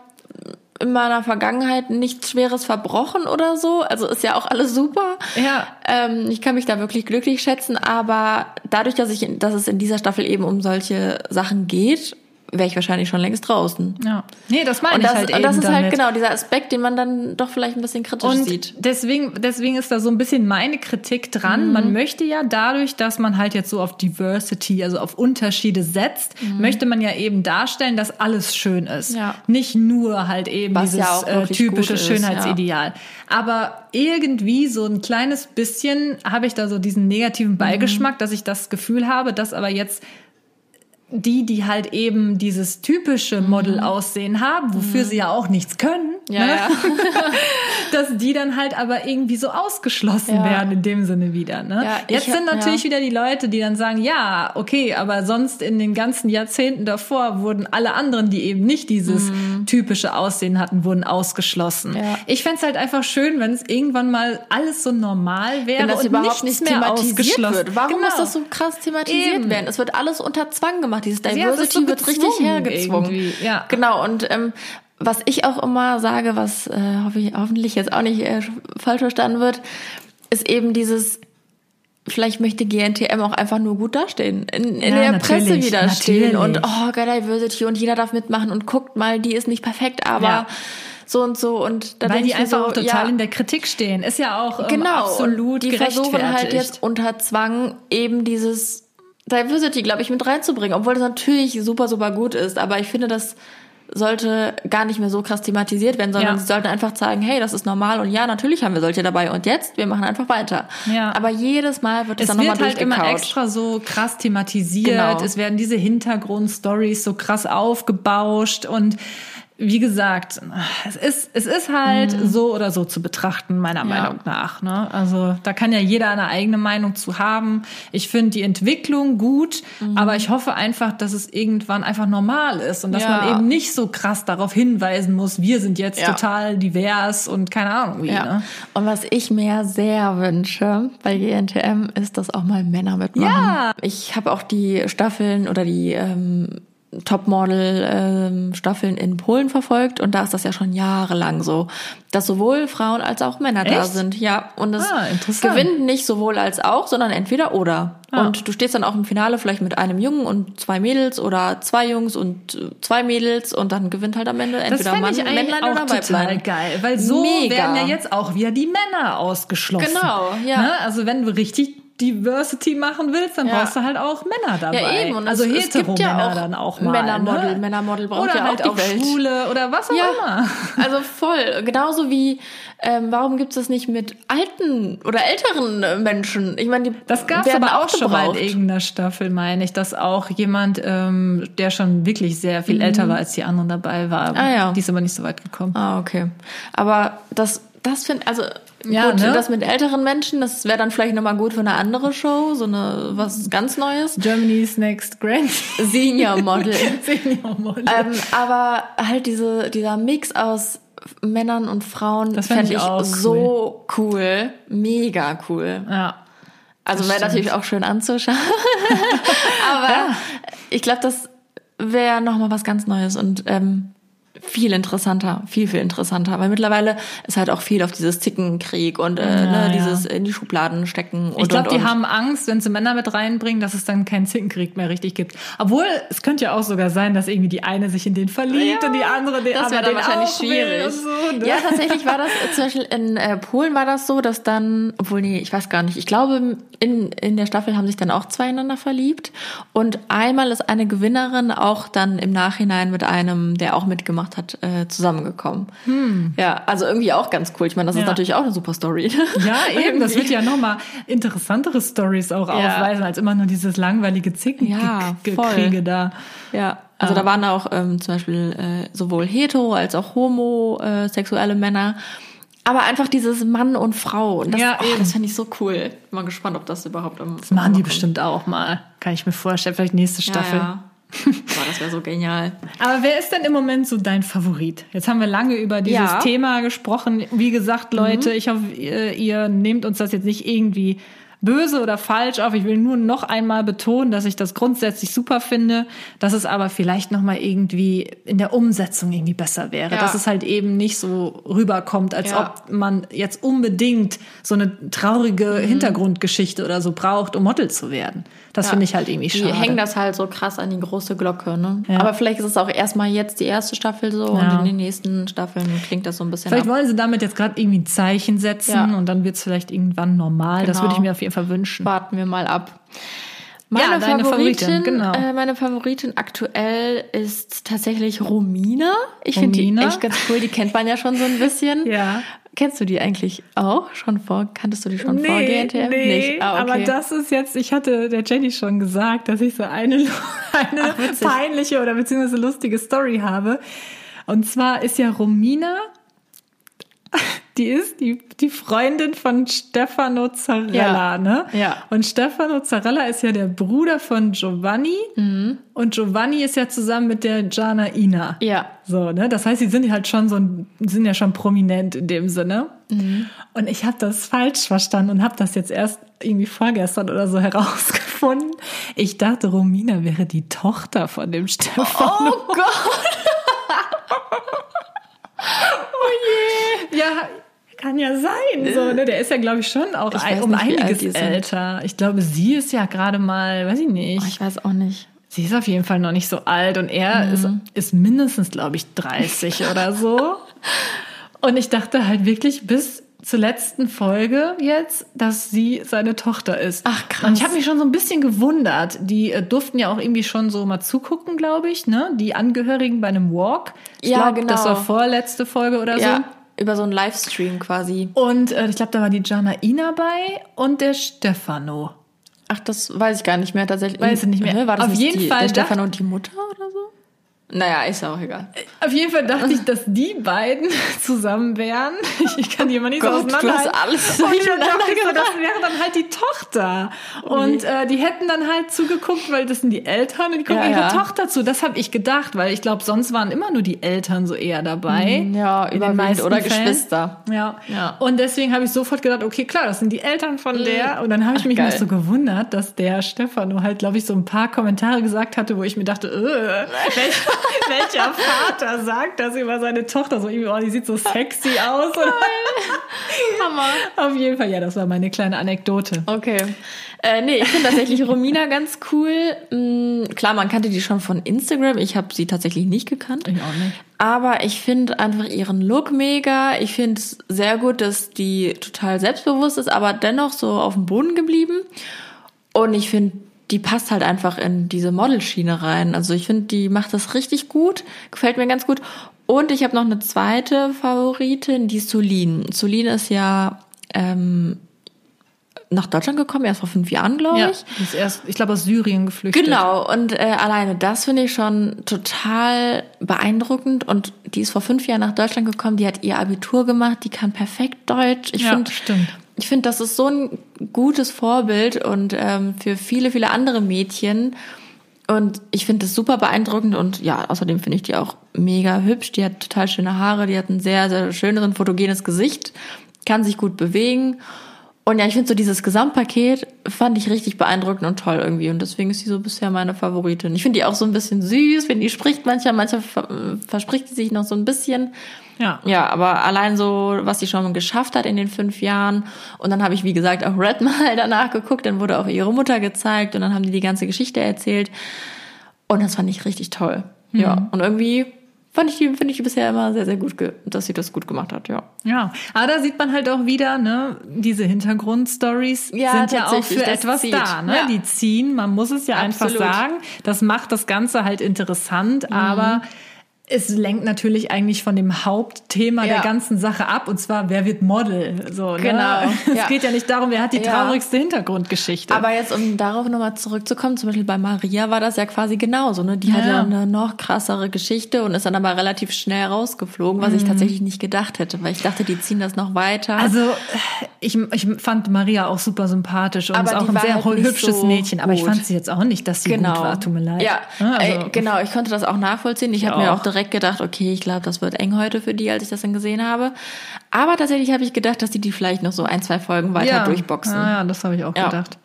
B: in meiner Vergangenheit nichts Schweres verbrochen oder so. Also ist ja auch alles super.
A: Ja.
B: Ähm, ich kann mich da wirklich glücklich schätzen, aber dadurch, dass ich, dass es in dieser Staffel eben um solche Sachen geht, wäre ich wahrscheinlich schon längst draußen.
A: Ja. Nee, das meine
B: Und
A: ich
B: das,
A: halt
B: und
A: eben
B: das ist
A: damit.
B: halt genau dieser Aspekt, den man dann doch vielleicht ein bisschen kritisch
A: Und
B: sieht.
A: deswegen, deswegen ist da so ein bisschen meine Kritik dran. Man möchte ja dadurch, dass man halt jetzt so auf Diversity, also auf Unterschiede setzt, möchte man ja eben darstellen, dass alles schön ist.
B: Ja.
A: Nicht nur halt eben
B: Was
A: dieses
B: ja auch
A: äh, typische
B: ist,
A: Schönheitsideal. Aber irgendwie so ein kleines bisschen habe ich da so diesen negativen Beigeschmack, dass ich das Gefühl habe, dass aber jetzt die, die halt eben dieses typische Model-Aussehen haben, wofür sie ja auch nichts können,
B: Mhm. Ja,
A: ne?
B: ja.
A: dass die dann halt aber irgendwie so ausgeschlossen
B: Ja.
A: werden in dem Sinne wieder. Ne? Jetzt
B: hab-
A: sind natürlich wieder die Leute, die dann sagen, ja, okay, aber sonst in den ganzen Jahrzehnten davor wurden alle anderen, die eben nicht dieses typische Aussehen hatten, wurden ausgeschlossen.
B: Mhm.
A: Ich fänd's halt einfach schön, wenn es irgendwann mal alles so normal wäre
B: Wenn
A: und
B: überhaupt
A: nichts
B: nicht
A: mehr
B: thematisiert
A: ausgeschlossen
B: wird. Warum
A: genau.
B: muss das so krass thematisiert
A: Eben.
B: werden? Es wird alles unter Zwang gemacht. Dieses
A: Ja, es ist
B: Diversity
A: so
B: wird richtig
A: gezwungen
B: hergezwungen.
A: irgendwie, ja.
B: Genau. Und ähm, was ich auch immer sage, was äh, hoffe ich, hoffentlich jetzt auch nicht äh, falsch verstanden wird, ist eben dieses Vielleicht möchte GNTM auch einfach nur gut dastehen, in, in
A: Ja,
B: der Presse wieder stehen und oh, geil Diversity und jeder darf mitmachen und guckt mal, die ist nicht perfekt, aber
A: Ja.
B: so und so und da
A: Weil die einfach
B: so,
A: auch total
B: ja,
A: in der Kritik stehen. Ist ja auch ähm,
B: genau,
A: absolut
B: die
A: gerechtfertigt.
B: versuchen halt jetzt unter Zwang eben dieses Diversity, glaube ich, mit reinzubringen, obwohl das natürlich super, super gut ist. Aber ich finde, das sollte gar nicht mehr so krass thematisiert werden, sondern
A: Ja.
B: sie sollten einfach sagen, hey, das ist normal und ja, natürlich haben wir solche dabei und jetzt, wir machen einfach weiter.
A: Ja.
B: Aber jedes Mal wird es
A: Es
B: dann nochmal
A: wird halt immer
B: durchgekaut.
A: extra so krass thematisiert.
B: Genau.
A: Es werden diese Hintergrundstories so krass aufgebauscht und wie gesagt, es ist, es ist halt so oder so zu betrachten, meiner Meinung nach. Ne? Also da kann ja jeder eine eigene Meinung zu haben. Ich finde die Entwicklung gut, aber ich hoffe einfach, dass es irgendwann einfach normal ist und dass
B: Ja.
A: man eben nicht so krass darauf hinweisen muss, wir sind jetzt
B: Ja.
A: total divers und keine Ahnung wie.
B: Ja.
A: Ne?
B: Und was ich mir sehr wünsche bei GNTM ist, dass auch mal Männer mitmachen.
A: Ja.
B: Ich habe auch die Staffeln oder die ähm, Topmodel-Staffeln in Polen verfolgt und da ist das ja schon jahrelang so, dass sowohl Frauen als auch Männer da
A: Echt?
B: sind. Ja, und es
A: Ah,
B: gewinnt nicht sowohl als auch, sondern entweder oder.
A: Ah.
B: Und du stehst dann auch im Finale vielleicht mit einem Jungen und zwei Mädels oder zwei Jungs und äh, zwei Mädels und dann gewinnt halt am Ende entweder Mann,
A: ich
B: Männlein
A: auch
B: oder
A: total
B: Weiblein.
A: geil, weil so
B: Mega.
A: werden ja jetzt auch wieder die Männer ausgeschlossen.
B: Genau, ja.
A: Ne? Also wenn du richtig Diversity machen willst, dann
B: Ja.
A: brauchst du halt auch Männer dabei.
B: Ja, eben. Und
A: also
B: es- es gibt ja auch
A: dann auch mal.
B: Männermodel.
A: Ne?
B: Männermodel braucht
A: oder
B: ja auch
A: halt
B: die
A: auch
B: Welt.
A: Schwule oder was auch immer.
B: Also voll. Genauso wie, ähm, warum gibt es das nicht mit alten oder älteren Menschen? Ich meine, die
A: Das gab es aber auch schon mal in irgendeiner Staffel, meine ich, dass auch jemand, ähm, der schon wirklich sehr viel älter war als die anderen dabei war.
B: Mhm. Ah, ja.
A: Die ist aber nicht so weit gekommen.
B: Ah, okay. Aber das, das finde also
A: Ja,
B: gut,
A: ne?
B: das mit älteren Menschen, das wäre dann vielleicht nochmal gut für eine andere Show, so eine was ganz Neues.
A: Germany's Next Grand
B: Senior Model.
A: Senior Model.
B: ähm, aber halt diese, dieser Mix aus Männern und Frauen
A: Das fänd
B: fände
A: ich
B: ich,
A: auch
B: so cool. Mega cool.
A: ja.
B: Also wäre natürlich auch schön anzuschauen. Aber ich glaube, das wäre nochmal was ganz Neues. Und ähm, viel interessanter, viel, viel interessanter. Weil mittlerweile ist halt auch viel auf dieses Zickenkrieg und äh, ja, ne, dieses in die Schubladen stecken. Und,
A: ich glaube, die
B: und.
A: haben Angst, wenn sie Männer mit reinbringen, dass es dann keinen Zickenkrieg mehr richtig gibt. Obwohl, es könnte ja auch sogar sein, dass irgendwie die eine sich in den verliebt
B: Ja,
A: und die andere den
B: das
A: aber
B: wäre dann
A: den
B: wahrscheinlich schwierig.
A: und So, ne?
B: Ja, tatsächlich war das zum Beispiel in äh, Polen war das so, dass dann, obwohl nee, ich weiß gar nicht, ich glaube in, in der Staffel haben sich dann auch zwei einander verliebt und einmal ist eine Gewinnerin auch dann im Nachhinein mit einem, der auch mitgemacht hat, äh, zusammengekommen. Ja, also irgendwie auch ganz cool. Ich meine, das ist
A: Hm. Ja.
B: natürlich auch eine super Story.
A: Ja, eben. Das wird ja nochmal interessantere Stories auch
B: Ja.
A: aufweisen, als immer nur dieses langweilige
B: Ja, voll.
A: Zickenkriege da.
B: Ja, also da waren auch ähm, zum Beispiel äh, sowohl hetero als auch homosexuelle Männer. Aber einfach dieses Mann und Frau. Und das,
A: Ja,
B: oh, das fand ich so cool. Bin mal gespannt, ob das überhaupt am
A: Das machen die bestimmt auch mal. Kann ich mir vorstellen. Vielleicht nächste Staffel.
B: Ja, ja. Boah, das wäre so genial.
A: Aber wer ist denn im Moment so dein Favorit? Jetzt haben wir lange über dieses
B: Ja. Mhm.
A: Thema gesprochen. Wie gesagt, Leute, ich hoffe, ihr, ihr nehmt uns das jetzt nicht irgendwie böse oder falsch auf. Ich will nur noch einmal betonen, dass ich das grundsätzlich super finde, dass es aber vielleicht noch mal irgendwie in der Umsetzung irgendwie besser wäre,
B: Ja.
A: dass es halt eben nicht so rüberkommt, als
B: Ja.
A: ob man jetzt unbedingt so eine traurige
B: Mhm.
A: Hintergrundgeschichte oder so braucht, um Model zu werden. Das finde ich halt irgendwie
B: Die
A: schade.
B: hängen das halt so krass an die große Glocke, ne?
A: Ja.
B: Aber vielleicht ist es auch erstmal jetzt die erste Staffel so
A: Ja.
B: und in den nächsten Staffeln klingt das so ein bisschen
A: Vielleicht
B: ab.
A: wollen sie damit jetzt gerade irgendwie ein Zeichen setzen
B: Ja.
A: und dann wird es vielleicht irgendwann normal. Das
B: Genau.
A: würde ich mir auf jeden Fall wünschen.
B: Warten wir mal ab.
A: Ja,
B: Meine
A: deine
B: Favoritin,
A: Favoritin, genau.
B: äh, meine Favoritin aktuell ist tatsächlich Romina. Ich finde die echt ganz cool. Die kennt man ja schon so ein bisschen.
A: Ja.
B: Kennst du die eigentlich auch schon vor? Kanntest du die schon vor GNTM? Nicht. Ah, okay.
A: aber das ist jetzt, ich hatte der Jenny schon gesagt, dass ich so eine, eine
B: Ach,
A: peinliche oder beziehungsweise lustige Story habe. Und zwar ist ja Romina, die ist die, die Freundin von Stefano Zarella,
B: Ja.
A: ne?
B: Ja.
A: Und Stefano Zarella ist ja der Bruder von Giovanni.
B: Mhm.
A: Und Giovanni ist ja zusammen mit der Gianna Ina.
B: Ja.
A: So, ne? Das heißt, sie sind halt schon so ein, sind ja schon prominent in dem Sinne.
B: Mhm.
A: Und ich habe das falsch verstanden und habe das jetzt erst irgendwie vorgestern oder so herausgefunden. Ich dachte, Romina wäre die Tochter von dem Stefano.
B: Oh Gott!
A: Ja, kann ja sein. So, ne? Der ist ja, glaube ich, schon auch ein, um einiges älter. Ich glaube, sie ist ja gerade mal, weiß ich nicht.
B: Oh, ich weiß auch nicht.
A: Sie ist auf jeden Fall noch nicht so alt und er
B: Mhm.
A: ist, ist mindestens, glaube ich, 30 oder so. Und ich dachte halt wirklich bis zur letzten Folge jetzt, dass sie seine Tochter ist.
B: Ach, krass.
A: Und ich habe mich schon so ein bisschen gewundert. Die äh, durften ja auch irgendwie schon so mal zugucken, glaube ich, ne? Die Angehörigen bei einem Walk. Ich
B: Ja,
A: glaub,
B: genau.
A: Das war vorletzte Folge oder so.
B: Über so einen Livestream quasi.
A: Und äh, ich glaube, da war die Jana Ina bei und der Stefano.
B: Ach, das weiß ich gar nicht mehr tatsächlich.
A: Weiß ich nicht mehr.
B: War das
A: Auf
B: nicht
A: jeden
B: die,
A: Fall
B: der
A: dacht-
B: Stefan und die Mutter oder so? Naja, ist auch egal.
A: Auf jeden Fall dachte ich, dass die beiden zusammen wären. Ich, ich kann die immer nicht so
B: Gott, du
A: auseinanderhalten.
B: hast alles
A: Und
B: durcheinander
A: dachte ich so, das wäre dann halt die Tochter. Und äh, die hätten dann halt zugeguckt, weil das sind die Eltern und die gucken
B: Ja,
A: ihre
B: ja.
A: Tochter zu. Das habe ich gedacht, weil ich glaube, sonst waren immer nur die Eltern so eher dabei.
B: Mm, Ja,
A: In den
B: überwiegend
A: meisten
B: oder
A: Fällen.
B: Geschwister.
A: Ja.
B: Ja.
A: Und deswegen habe ich sofort gedacht, okay, klar, das sind die Eltern von der. Und dann habe ich
B: Ach,
A: mich noch so gewundert, dass der Stefano halt, glaube ich, so ein paar Kommentare gesagt hatte, wo ich mir dachte, äh, welcher Vater sagt das über seine Tochter? So irgendwie, oh, die sieht so sexy aus.
B: Hammer.
A: Auf jeden Fall, ja, das war meine kleine Anekdote.
B: Okay. Äh, nee, ich finde tatsächlich Romina ganz cool. Mm, klar, man kannte die schon von Instagram. Ich habe sie tatsächlich nicht gekannt.
A: Ich auch nicht.
B: Aber ich finde einfach ihren Look mega. Ich finde es sehr gut, dass die total selbstbewusst ist, aber dennoch so auf dem Boden geblieben. Und ich finde, die passt halt einfach in diese Modelschiene rein. Also ich finde, die macht das richtig gut. Gefällt mir ganz gut. Und ich habe noch eine zweite Favoritin, die ist Solin. Solin ist ja ähm, nach Deutschland gekommen, erst vor fünf Jahren, glaube
A: Ja,
B: ich.
A: ist erst, ich glaube, aus Syrien geflüchtet.
B: Genau, und äh, alleine das finde ich schon total beeindruckend. Und die ist vor fünf Jahren nach Deutschland gekommen, die hat ihr Abitur gemacht, die kann perfekt Deutsch. Ich
A: Ja,
B: finde,
A: stimmt.
B: Ich finde, das ist so ein gutes Vorbild und ähm, für viele, viele andere Mädchen. Und ich finde das super beeindruckend und ja, außerdem finde ich die auch mega hübsch. Die hat total schöne Haare, die hat ein sehr, sehr schönes fotogenes Gesicht, kann sich gut bewegen. Und ja, ich finde so dieses Gesamtpaket fand ich richtig beeindruckend und toll irgendwie. Und deswegen ist sie so bisher meine Favoritin. Ich finde die auch so ein bisschen süß, wenn die spricht manchmal, manchmal verspricht sie sich noch so ein bisschen. Ja. Ja, aber allein so, was sie schon geschafft hat in den fünf Jahren. Und dann habe ich, wie gesagt, auch Red mal danach geguckt. Dann wurde auch ihre Mutter gezeigt und dann haben die die ganze Geschichte erzählt. Und das fand ich richtig toll. Mhm. Ja. Und irgendwie fand ich die, finde ich bisher immer sehr, sehr gut, dass sie das gut gemacht hat, ja.
A: Ja, aber da sieht man halt auch wieder, ne, diese Hintergrundstories ja, sind ja auch für etwas zieht. da, ne? Ja. Die ziehen, man muss es ja Absolut. einfach sagen. Das macht das Ganze halt interessant, mhm. aber es lenkt natürlich eigentlich von dem Hauptthema ja. der ganzen Sache ab, und zwar, wer wird Model? So, ne? Genau. Es ja. geht ja nicht darum, wer hat die ja. traurigste Hintergrundgeschichte.
B: Aber jetzt, um darauf nochmal zurückzukommen, zum Beispiel bei Maria war das ja quasi genauso. Ne? Die hat ja eine noch krassere Geschichte und ist dann aber relativ schnell rausgeflogen, was mhm. ich tatsächlich nicht gedacht hätte, weil ich dachte, die ziehen das noch weiter.
A: Also, ich, ich fand Maria auch super sympathisch und aber ist auch ein sehr halt hübsches so Mädchen, aber gut. ich fand sie jetzt auch nicht, dass sie genau. gut war, tut mir leid.
B: Ja, ne? also, genau, ich konnte das auch nachvollziehen. Ich habe mir auch direkt direkt gedacht, okay, ich glaube, das wird eng heute für die, als ich das dann gesehen habe. Aber tatsächlich habe ich gedacht, dass die die vielleicht noch so ein, zwei Folgen weiter ja. durchboxen.
A: Ja, ja, das habe ich auch ja. gedacht.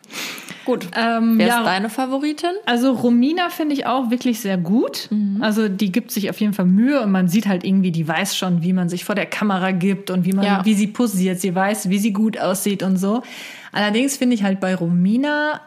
B: Gut. Ähm, Wer ja, ist deine Favoritin?
A: Also Romina finde ich auch wirklich sehr gut. Mhm. Also die gibt sich auf jeden Fall Mühe und man sieht halt irgendwie, die weiß schon, wie man sich vor der Kamera gibt und wie man, ja. wie sie posiert. Sie weiß, wie sie gut aussieht und so. Allerdings finde ich halt bei Romina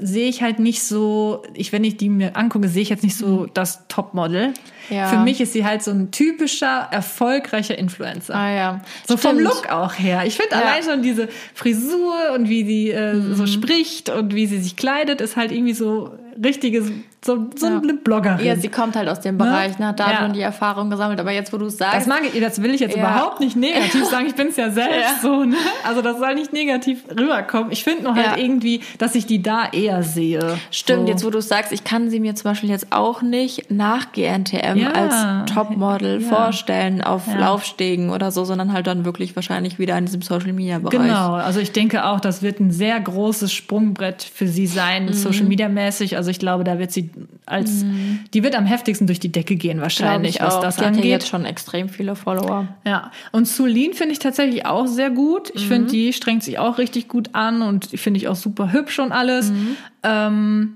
A: sehe ich halt nicht so, ich, wenn ich die mir angucke, sehe ich jetzt nicht so mhm. das Topmodel. Ja. Für mich ist sie halt so ein typischer, erfolgreicher Influencer.
B: Ah, ja.
A: So Stimmt. vom Look auch her. Ich finde ja. allein schon diese Frisur und wie sie äh, mhm. so spricht und wie sie sich kleidet, ist halt irgendwie so richtiges so, so ja. eine Bloggerin.
B: Ja, sie kommt halt aus dem ne? Bereich, ne? da ja. schon die Erfahrung gesammelt. Aber jetzt, wo du sagst.
A: Das, mag ich, das will ich jetzt überhaupt nicht negativ sagen. Ich bin es ja selbst so. Ne? Also das soll nicht negativ rüberkommen. Ich finde nur halt irgendwie, dass ich die da eher sehe.
B: Stimmt, so. jetzt wo du sagst, ich kann sie mir zum Beispiel jetzt auch nicht nach GNTM als Topmodel vorstellen auf Laufstegen oder so, sondern halt dann wirklich wahrscheinlich wieder in diesem Social Media Bereich.
A: Genau, also ich denke auch, das wird ein sehr großes Sprungbrett für sie sein, mhm. Social Media mäßig. Also ich glaube, da wird sie als mhm. die wird am heftigsten durch die Decke gehen wahrscheinlich, was das
B: die
A: angeht. Hat
B: ja jetzt schon extrem viele Follower.
A: Ja, und Sulin finde ich tatsächlich auch sehr gut. Ich mhm. finde, die strengt sich auch richtig gut an und finde ich auch super hübsch und alles. Mhm. Ähm,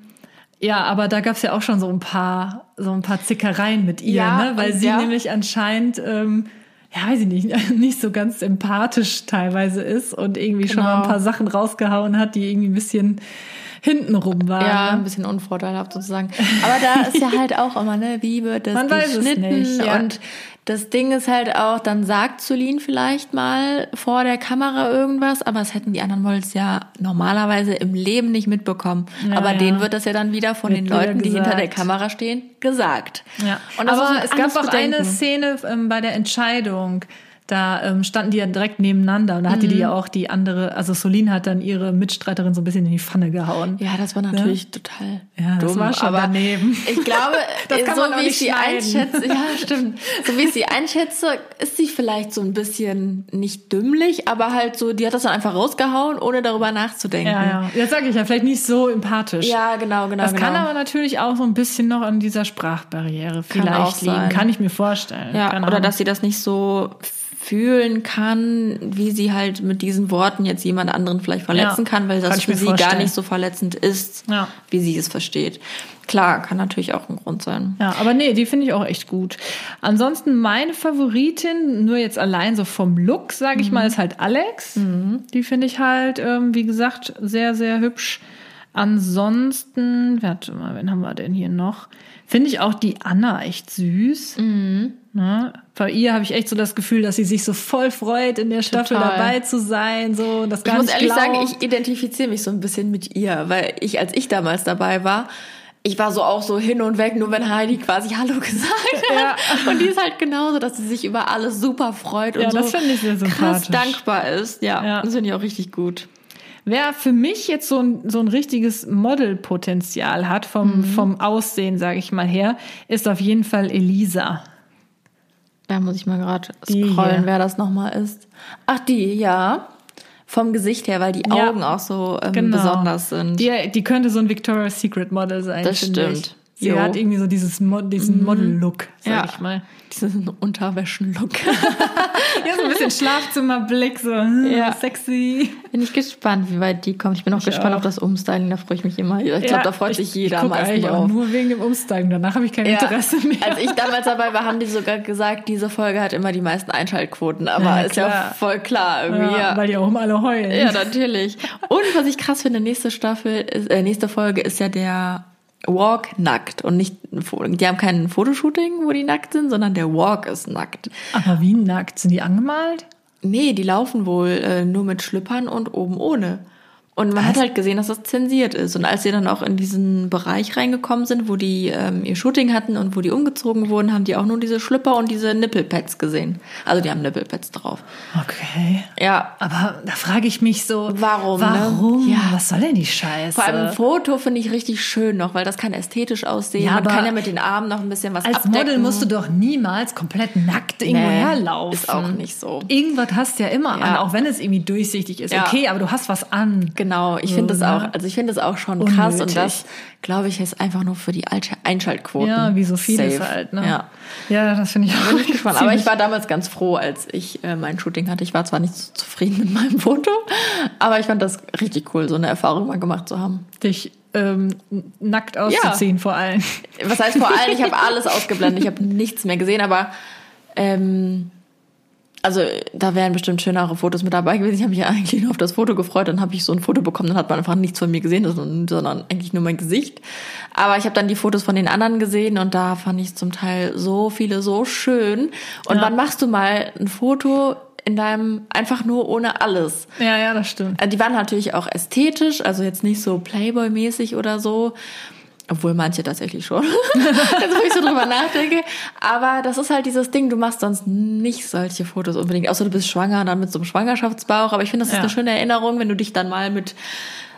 A: ja, aber da gab's ja auch schon so ein paar so ein paar Zickereien mit ihr, ja, ne? weil sie ja. nämlich anscheinend ähm, ja, weiß ich nicht, nicht so ganz empathisch teilweise ist und irgendwie genau. schon mal ein genau. paar Sachen rausgehauen hat, die irgendwie ein bisschen hintenrum war.
B: Ja, ein bisschen unvorteilhaft sozusagen. Aber da ist ja halt auch immer, ne, wie wird das Man geschnitten? Weiß es nicht, ja. Und das Ding ist halt auch, dann sagt Zulin vielleicht mal vor der Kamera irgendwas, aber das hätten die anderen Models ja normalerweise im Leben nicht mitbekommen. Ja, aber ja. denen wird das ja dann wieder von wird den Leuten, die hinter der Kamera stehen, gesagt.
A: Ja. Und aber es gab auch eine Szene ähm, bei der Entscheidung, da ähm, standen die ja direkt nebeneinander und da hatte mhm. die ja auch die andere, also Solin hat dann ihre Mitstreiterin so ein bisschen in die Pfanne gehauen.
B: Ja, das war natürlich ja? total
A: ja, das dumm, war schon aber daneben.
B: Ich glaube, das kann so wie ich sie einschätze, ja, stimmt. So wie ich sie einschätze, ist sie vielleicht so ein bisschen nicht dümmlich, aber halt so, die hat das dann einfach rausgehauen, ohne darüber nachzudenken.
A: Ja, ja. Jetzt sage ich ja, vielleicht nicht so empathisch.
B: Ja, genau, genau.
A: Das
B: genau.
A: kann aber natürlich auch so ein bisschen noch an dieser Sprachbarriere vielleicht liegen, kann ich mir vorstellen.
B: Ja, oder dass sie das nicht so fühlen kann, wie sie halt mit diesen Worten jetzt jemand anderen vielleicht verletzen ja, kann, weil das kann für sie vorstellen. gar nicht so verletzend ist, ja. wie sie es versteht. Klar, kann natürlich auch ein Grund sein.
A: Ja, aber nee, die finde ich auch echt gut. Ansonsten meine Favoritin, nur jetzt allein so vom Look, sage ich mhm. mal, ist halt Alex. Mhm. Die finde ich halt, ähm, wie gesagt, sehr, sehr hübsch. Ansonsten, warte mal, wen haben wir denn hier noch? Finde ich auch die Anna echt süß. Mhm. Ne? Bei ihr habe ich echt so das Gefühl, dass sie sich so voll freut, in der Staffel Total. dabei zu sein. So, das
B: ich muss ehrlich glaubt. sagen, ich identifiziere mich so ein bisschen mit ihr, weil ich, als ich damals dabei war, ich war so auch so hin und weg, nur wenn Heidi quasi Hallo gesagt hat. Ja. Und die ist halt genauso, dass sie sich über alles super freut und ja, so krass dankbar ist. Ja, ja. das finde ich auch richtig gut.
A: Wer für mich jetzt so ein, so ein richtiges Modelpotenzial hat, vom, mhm. vom Aussehen, sage ich mal her, ist auf jeden Fall Elisa.
B: Da muss ich mal gerade scrollen, wer das nochmal ist. Ach, die, ja. Vom Gesicht her, weil die Augen ja, auch so ähm, genau. besonders sind.
A: Die, die könnte so ein Victoria's Secret Model sein.
B: Das stimmt. Ich.
A: Sie
B: Jo.
A: hat irgendwie so dieses Mod diesen Model-Look, sag
B: Ja.
A: ich mal.
B: Diesen Unterwäschen-Look.
A: Ja, so ein bisschen Schlafzimmerblick, so hm,
B: Ja.
A: sexy.
B: Bin ich gespannt, wie weit die kommt. Ich bin auch
A: Ich
B: gespannt
A: auch.
B: auf das Umstyling, da freue ich mich immer. Ich glaube,
A: Ja,
B: da freut
A: ich-
B: sich jeder am meisten
A: eigentlich auch
B: drauf.
A: nur wegen dem Umsteigen. Danach habe ich kein Interesse mehr.
B: Als ich damals dabei war, haben die sogar gesagt, diese Folge hat immer die meisten Einschaltquoten. Aber ist ja voll klar irgendwie.
A: Ja, Weil die auch immer alle heulen.
B: ja natürlich. Und was ich krass finde, nächste Staffel, ist, äh, nächste Folge ist ja der Walk nackt und nicht, die haben kein Fotoshooting, wo die nackt sind, sondern der Walk ist nackt.
A: Aber wie nackt? Sind die angemalt?
B: Nee, die laufen wohl äh, nur mit Schlüppern und oben ohne. Und man hat halt gesehen, dass das zensiert ist. Und als sie dann auch in diesen Bereich reingekommen sind, wo die ähm, ihr Shooting hatten und wo die umgezogen wurden, haben die auch nur diese Schlüpper und diese Nippelpads gesehen. Also die haben Nippelpads drauf.
A: Okay.
B: Ja.
A: Aber da frage ich mich so,
B: Warum, ne?
A: Warum?
B: Ja.
A: Was soll denn die Scheiße?
B: Vor allem ein Foto finde ich richtig schön noch, weil das kann ästhetisch aussehen.
A: Ja,
B: man kann ja mit den Armen noch ein bisschen was
A: Als
B: abdecken.
A: Model musst du doch niemals komplett nackt irgendwo
B: Nee,
A: herlaufen.
B: ist auch nicht so.
A: Irgendwas hast du ja immer an,
B: Ja.
A: auch wenn es irgendwie durchsichtig ist.
B: Ja.
A: Okay, aber du hast was an.
B: Genau, ich
A: So,
B: finde das
A: ne?
B: auch, also ich finde das auch schon krass und
A: Unnötig.
B: das, glaube ich, ist einfach nur für die Einsch- Einschaltquoten.
A: Ja, wie so vieles
B: safe.
A: halt. Ne?
B: Ja.
A: ja, das finde ich auch
B: Bin ich gespannt. Aber ich war damals ganz froh, als ich äh, mein Shooting hatte. Ich war zwar nicht so zufrieden mit meinem Foto, aber ich fand das richtig cool, so eine Erfahrung mal gemacht zu haben.
A: dich ähm, nackt auszuziehen vor allem.
B: Was heißt vor allem, ich habe alles ausgeblendet, ich habe nichts mehr gesehen, aber ähm, also da wären bestimmt schönere Fotos mit dabei gewesen. Ich habe mich ja eigentlich nur auf das Foto gefreut, dann habe ich so ein Foto bekommen, dann hat man einfach nichts von mir gesehen, sondern eigentlich nur mein Gesicht. Aber ich habe dann die Fotos von den anderen gesehen und da fand ich zum Teil so viele so schön. Und
A: Ja.
B: wann machst du mal ein Foto in deinem einfach nur ohne alles?
A: Ja, ja, das stimmt.
B: Also Die waren natürlich auch ästhetisch, also jetzt nicht so Playboy-mäßig oder so. Obwohl manche tatsächlich schon. Jetzt, wo ich so drüber nachdenke. Aber das ist halt dieses Ding, du machst sonst nicht solche Fotos unbedingt. Außer du bist schwanger, dann mit so einem Schwangerschaftsbauch. Aber ich finde, das ist
A: Ja.
B: eine schöne Erinnerung, wenn du dich dann mal mit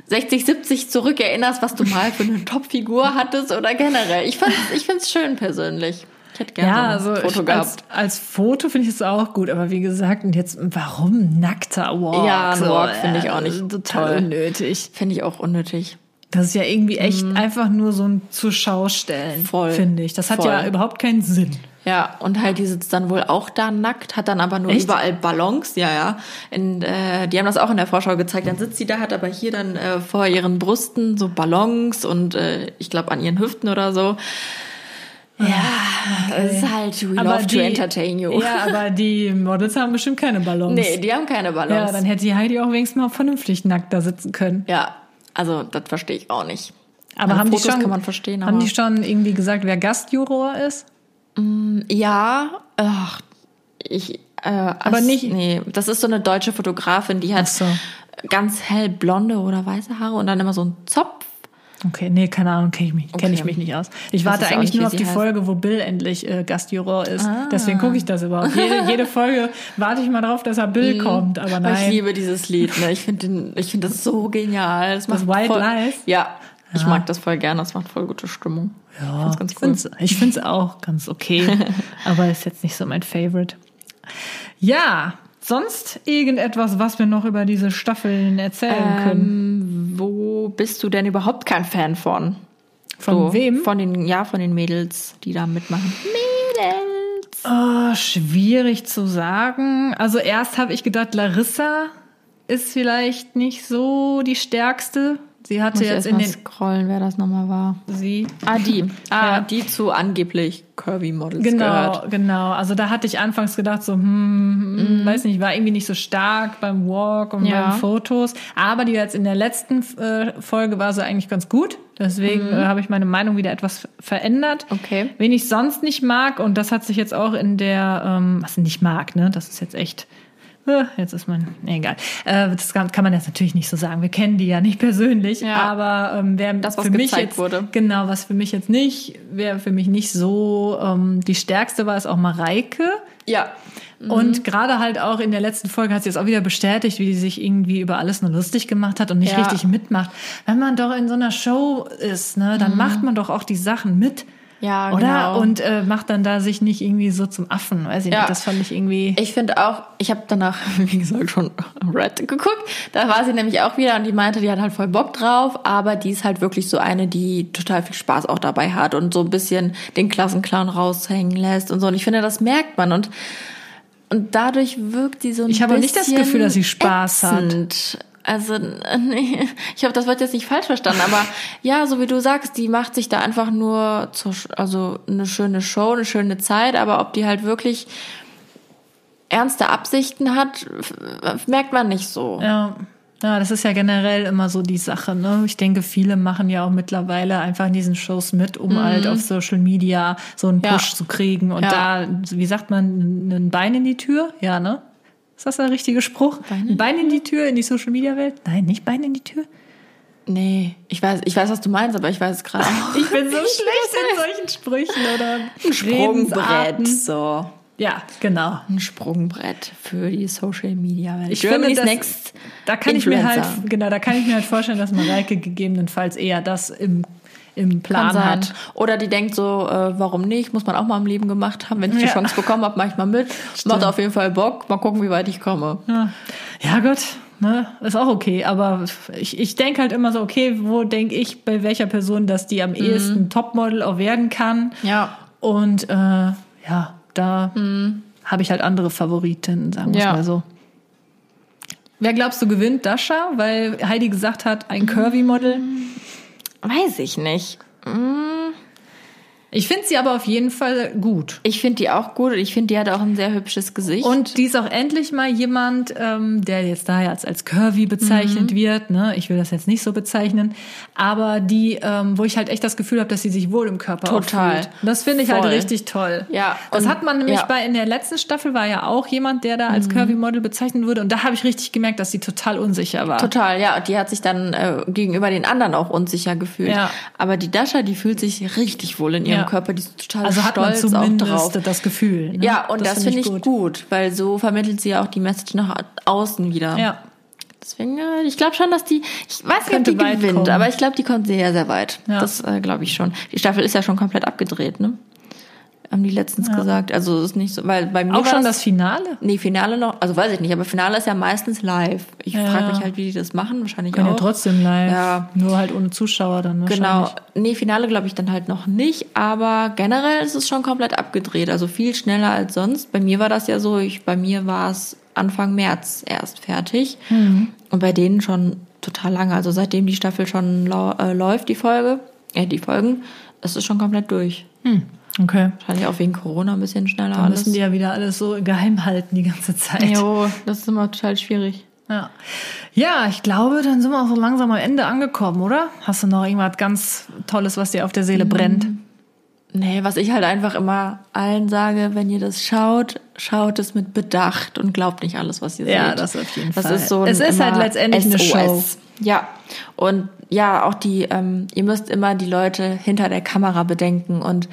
B: 60, 70 zurückerinnerst, was du mal für eine Topfigur hattest oder generell. Ich find's, ich find's schön persönlich. Ich hätte gerne
A: Ja,
B: so
A: also
B: ein Foto
A: ich,
B: gehabt.
A: als, als Foto finde ich es auch gut, aber wie gesagt, und jetzt warum nackter Walk?
B: Ja, ein
A: So,
B: Walk finde ich auch
A: äh,
B: nicht
A: total
B: toll.
A: unnötig.
B: Finde ich auch unnötig.
A: Das ist ja irgendwie echt einfach nur so ein zur Schau stellen,
B: Mhm.
A: Finde ich. Das hat
B: Voll.
A: ja überhaupt keinen Sinn.
B: Ja, und halt die sitzt dann wohl auch da nackt, hat dann aber nur
A: Echt?
B: überall Ballons, ja, ja. In, äh, die haben das auch in der Vorschau gezeigt. Dann sitzt sie da, hat aber hier dann äh, vor ihren Brüsten so Ballons und äh, ich glaube an ihren Hüften oder so. Ja, es ist halt, we love to entertain you.
A: Ja, aber die Models haben bestimmt keine Ballons.
B: Nee, die haben keine
A: ja,
B: Ballons.
A: dann hätte die Heidi auch wenigstens mal vernünftig nackt da sitzen können.
B: Ja, also das verstehe ich auch nicht.
A: Aber
B: An
A: haben
B: Fotos
A: die schon,
B: kann man verstehen,
A: haben die schon irgendwie gesagt, wer Gastjuror ist?
B: Ja, ach, ich, äh, aber
A: nicht-
B: Nee, das ist so eine deutsche Fotografin, die hat
A: so.
B: ganz hell blonde oder weiße Haare und dann immer so einen Zopf.
A: Okay, nee, keine Ahnung, kenne ich mich, kenn ich
B: Okay.
A: mich nicht aus. Ich
B: weiß
A: warte eigentlich
B: nicht,
A: nur auf die
B: heißt.
A: Folge, wo Bill endlich äh, Gastjuror ist.
B: Ah.
A: Deswegen gucke ich das überhaupt. Jede, jede Folge warte ich mal drauf, dass er Bill kommt, aber
B: Aber Mhm. Ich
A: nein.
B: liebe dieses Lied, ne? Ich finde finde das so genial. Das, macht
A: White
B: voll,
A: Lies?
B: Ja. Ich mag das voll gerne, das macht voll gute Stimmung.
A: Ja,
B: ich cool.
A: finde es auch ganz okay, aber ist jetzt nicht so mein Favorite. Ja, sonst irgendetwas, was wir noch über diese Staffeln erzählen können?
B: Ähm, wo bist du denn überhaupt kein Fan von?
A: Von wem?
B: Von den, ja, von den Mädels, die da mitmachen. Mädels!
A: Oh, schwierig zu sagen. Also erst habe ich gedacht, Larissa ist vielleicht nicht so die stärkste. Sie hatte jetzt in den
B: scrollen, wer das nochmal war.
A: sie
B: Ah, die. Ah,
A: Ja.
B: die zu angeblich Curvy Models
A: Genau,
B: gehört.
A: genau. Also da hatte ich anfangs gedacht, so, hm, hm, weiß nicht, war irgendwie nicht so stark beim Walk und
B: Mhm. Ja.
A: beim Fotos. Aber die jetzt in der letzten äh, Folge war sie eigentlich ganz gut. Deswegen äh, habe ich meine Meinung wieder etwas verändert.
B: Mhm. Okay.
A: Wen ich sonst nicht mag, und das hat sich jetzt auch in der, ähm, was ich nicht mag, ne, das ist jetzt echt. Äh, Jetzt ist mein, nee, egal. Äh, das kann, man jetzt natürlich nicht so sagen. Wir kennen die ja nicht persönlich,
B: Ja.
A: aber ähm, wer
B: Das, was
A: für mich jetzt,
B: wurde.
A: Genau, was für mich jetzt nicht, wer für mich nicht so ähm, die stärkste war, ist auch Mareike.
B: Ja.
A: Und gerade halt auch in der letzten Folge hat sie es auch wieder bestätigt, wie die sich irgendwie über alles nur lustig gemacht hat und nicht
B: Ja.
A: richtig mitmacht. Wenn man doch in so einer Show ist, ne, dann macht man doch auch die Sachen mit.
B: Ja,
A: Oder?
B: genau.
A: Und äh, macht dann da sich nicht irgendwie so zum Affen. Weiß ich
B: Ja.
A: nicht, das fand ich irgendwie.
B: Ich finde auch, ich habe danach, wie gesagt, schon Red geguckt. Da war sie nämlich auch wieder und die meinte, die hat halt voll Bock drauf, aber die ist halt wirklich so eine, die total viel Spaß auch dabei hat und so ein bisschen den Klassenclown raushängen lässt und so. Und ich finde, das merkt man und und dadurch wirkt sie so ein
A: Ich habe
B: bisschen
A: nicht das Gefühl, dass sie Spaß hat.
B: Also, nee, ich hoffe, das wird jetzt nicht falsch verstanden, aber ja, so wie du sagst, die macht sich da einfach nur zur, also eine schöne Show, eine schöne Zeit, aber ob die halt wirklich ernste Absichten hat, merkt man nicht so.
A: Ja. Ja, das ist ja generell immer so die Sache. Ne? Ich denke, viele machen ja auch mittlerweile einfach in diesen Shows mit, um halt auf Social Media so einen
B: Mhm. Ja.
A: Push zu kriegen und
B: Ja.
A: da, wie sagt man, ein Bein in die Tür? Ja, ne? Ist das der richtige Spruch?
B: Bein in
A: ein Bein in die Tür in die Social Media Welt? Nein, nicht Bein in die Tür.
B: Nee, ich weiß, ich weiß, was du meinst, aber ich weiß es gerade.
A: Ich bin so schlecht in solchen Sprüchen oder
B: Sprungbrett,
A: Redensarten.
B: so.
A: Ja, genau.
B: Ein Sprungbrett für die Social Media Welt.
A: Ich finde,
B: Germany's
A: das,
B: Next
A: da kann ich mir halt,
B: Influencer.
A: genau, da kann ich mir halt vorstellen, dass Mareike gegebenenfalls eher das im, im Plan hat.
B: Oder die denkt so, äh, warum nicht? Muss man auch mal im Leben gemacht haben. Wenn ich die
A: Ja.
B: Chance bekommen habe, mache ich mal mit. Macht auf jeden Fall Bock. Mal gucken, wie weit ich komme.
A: Ja, ja Gott, ne, ist auch okay. Aber ich, ich denke halt immer so, okay, wo denke ich bei welcher Person, dass die am ehesten Topmodel auch werden kann?
B: Ja.
A: Und äh, ja, da habe ich halt andere Favoriten, sagen wir
B: Ja.
A: mal so. Wer glaubst du gewinnt? Dasha, weil Heidi gesagt hat, ein Curvy-Model.
B: Weiß ich nicht.
A: Ich finde sie aber auf jeden Fall gut.
B: Ich finde die auch gut. Ich finde, die hat auch ein sehr hübsches Gesicht.
A: Und die ist auch endlich mal jemand, ähm, der jetzt da jetzt als curvy bezeichnet wird. Ne? Ich will das jetzt nicht so bezeichnen. Aber die, ähm, wo ich halt echt das Gefühl habe, dass sie sich wohl im Körper
B: Total.
A: fühlt. Das finde ich halt
B: Voll.
A: richtig toll.
B: Ja,
A: Das
B: und-
A: hat man nämlich
B: ja. Mhm.
A: bei, in der letzten Staffel war ja auch jemand, der da als curvy Model bezeichnet wurde. Und da habe ich richtig gemerkt, dass sie total unsicher war.
B: Total, ja. Und die hat sich dann äh, gegenüber den anderen auch unsicher gefühlt.
A: Ja.
B: Aber die Dasha, die fühlt sich richtig wohl in ihrem
A: Ja.
B: Körper. Die ist total
A: Also hat man
B: stolz auch drauf.
A: das Gefühl. Ne?
B: Ja, und das, finde ich gut. weil so vermittelt sie ja auch die Message nach außen wieder.
A: Ja.
B: Deswegen, äh, ich glaube schon, dass die, ich weiß nicht, ob die gewinnt,
A: kommen.
B: aber ich glaube, die kommt sehr, sehr weit.
A: Ja.
B: Das äh, glaube ich schon. Die Staffel ist ja schon komplett abgedreht, ne? Haben die letztens gesagt. Also es ist nicht so, weil bei mir
A: Auch schon das Finale?
B: Nee, Finale noch, also weiß ich nicht, aber Finale ist ja meistens live. Ich
A: Ja.
B: frage mich halt, wie die das machen, wahrscheinlich
A: Können
B: auch.
A: ja trotzdem live.
B: Ja.
A: Nur halt ohne Zuschauer dann
B: Genau. Nee, Finale glaube ich dann halt noch nicht, aber generell ist es schon komplett abgedreht, also viel schneller als sonst. Bei mir war das ja so, ich, bei mir war es Anfang März erst fertig
A: Mhm.
B: und bei denen schon total lange, also seitdem die Staffel schon äh, läuft, die Folge, äh, die Folgen, ist es schon komplett durch.
A: Hm. Okay.
B: Wahrscheinlich auch wegen Corona ein bisschen schneller
A: Da
B: alles.
A: müssen die ja wieder alles so geheim halten die ganze Zeit.
B: Jo, das ist immer total schwierig.
A: Ja. ja, ich glaube, dann sind wir auch so langsam am Ende angekommen, oder? Hast du noch irgendwas ganz Tolles, was dir auf der Seele brennt?
B: Nee, was ich halt einfach immer allen sage, wenn ihr das schaut, schaut es mit Bedacht und glaubt nicht alles, was ihr
A: Ja,
B: seht.
A: das auf jeden
B: das
A: Fall.
B: Ist so
A: Es ist halt letztendlich eine Show.
B: Ja, und ja, auch die, ähm, ihr müsst immer die Leute hinter der Kamera bedenken und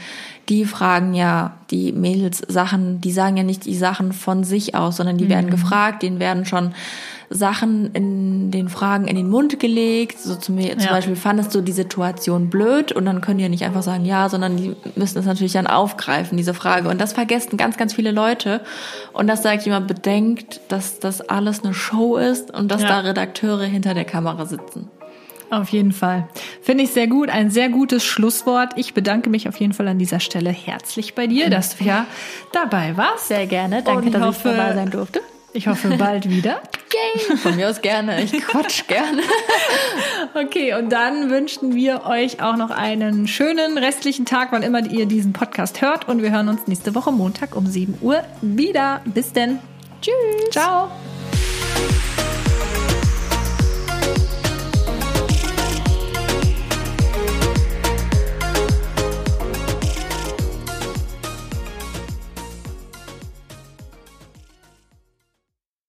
B: die fragen ja die Mädels Sachen, die sagen ja nicht die Sachen von sich aus, sondern die
A: Mhm.
B: werden gefragt, denen werden schon Sachen in den Fragen in den Mund gelegt, so zum, zum
A: Ja.
B: Beispiel fandest du die Situation blöd und dann können die ja nicht einfach sagen ja, sondern die müssen es natürlich dann aufgreifen, diese Frage. Und das vergessen ganz, ganz viele Leute. Und das sage ich immer, bedenkt, dass das alles eine Show ist und dass
A: Ja.
B: da Redakteure hinter der Kamera sitzen.
A: Auf jeden Fall. Finde ich sehr gut. Ein sehr gutes Schlusswort. Ich bedanke mich auf jeden Fall an dieser Stelle herzlich bei dir, dass du ja dabei warst.
B: Sehr gerne,
A: Und ich hoffe,
B: durfte.
A: Ich hoffe bald wieder.
B: Yay! Von mir aus gerne. Ich quatsch gerne.
A: Okay, und dann wünschen wir euch auch noch einen schönen restlichen Tag, wann immer ihr diesen Podcast hört. Und wir hören uns nächste Woche Montag um 7 Uhr wieder. Bis denn. Tschüss. Ciao.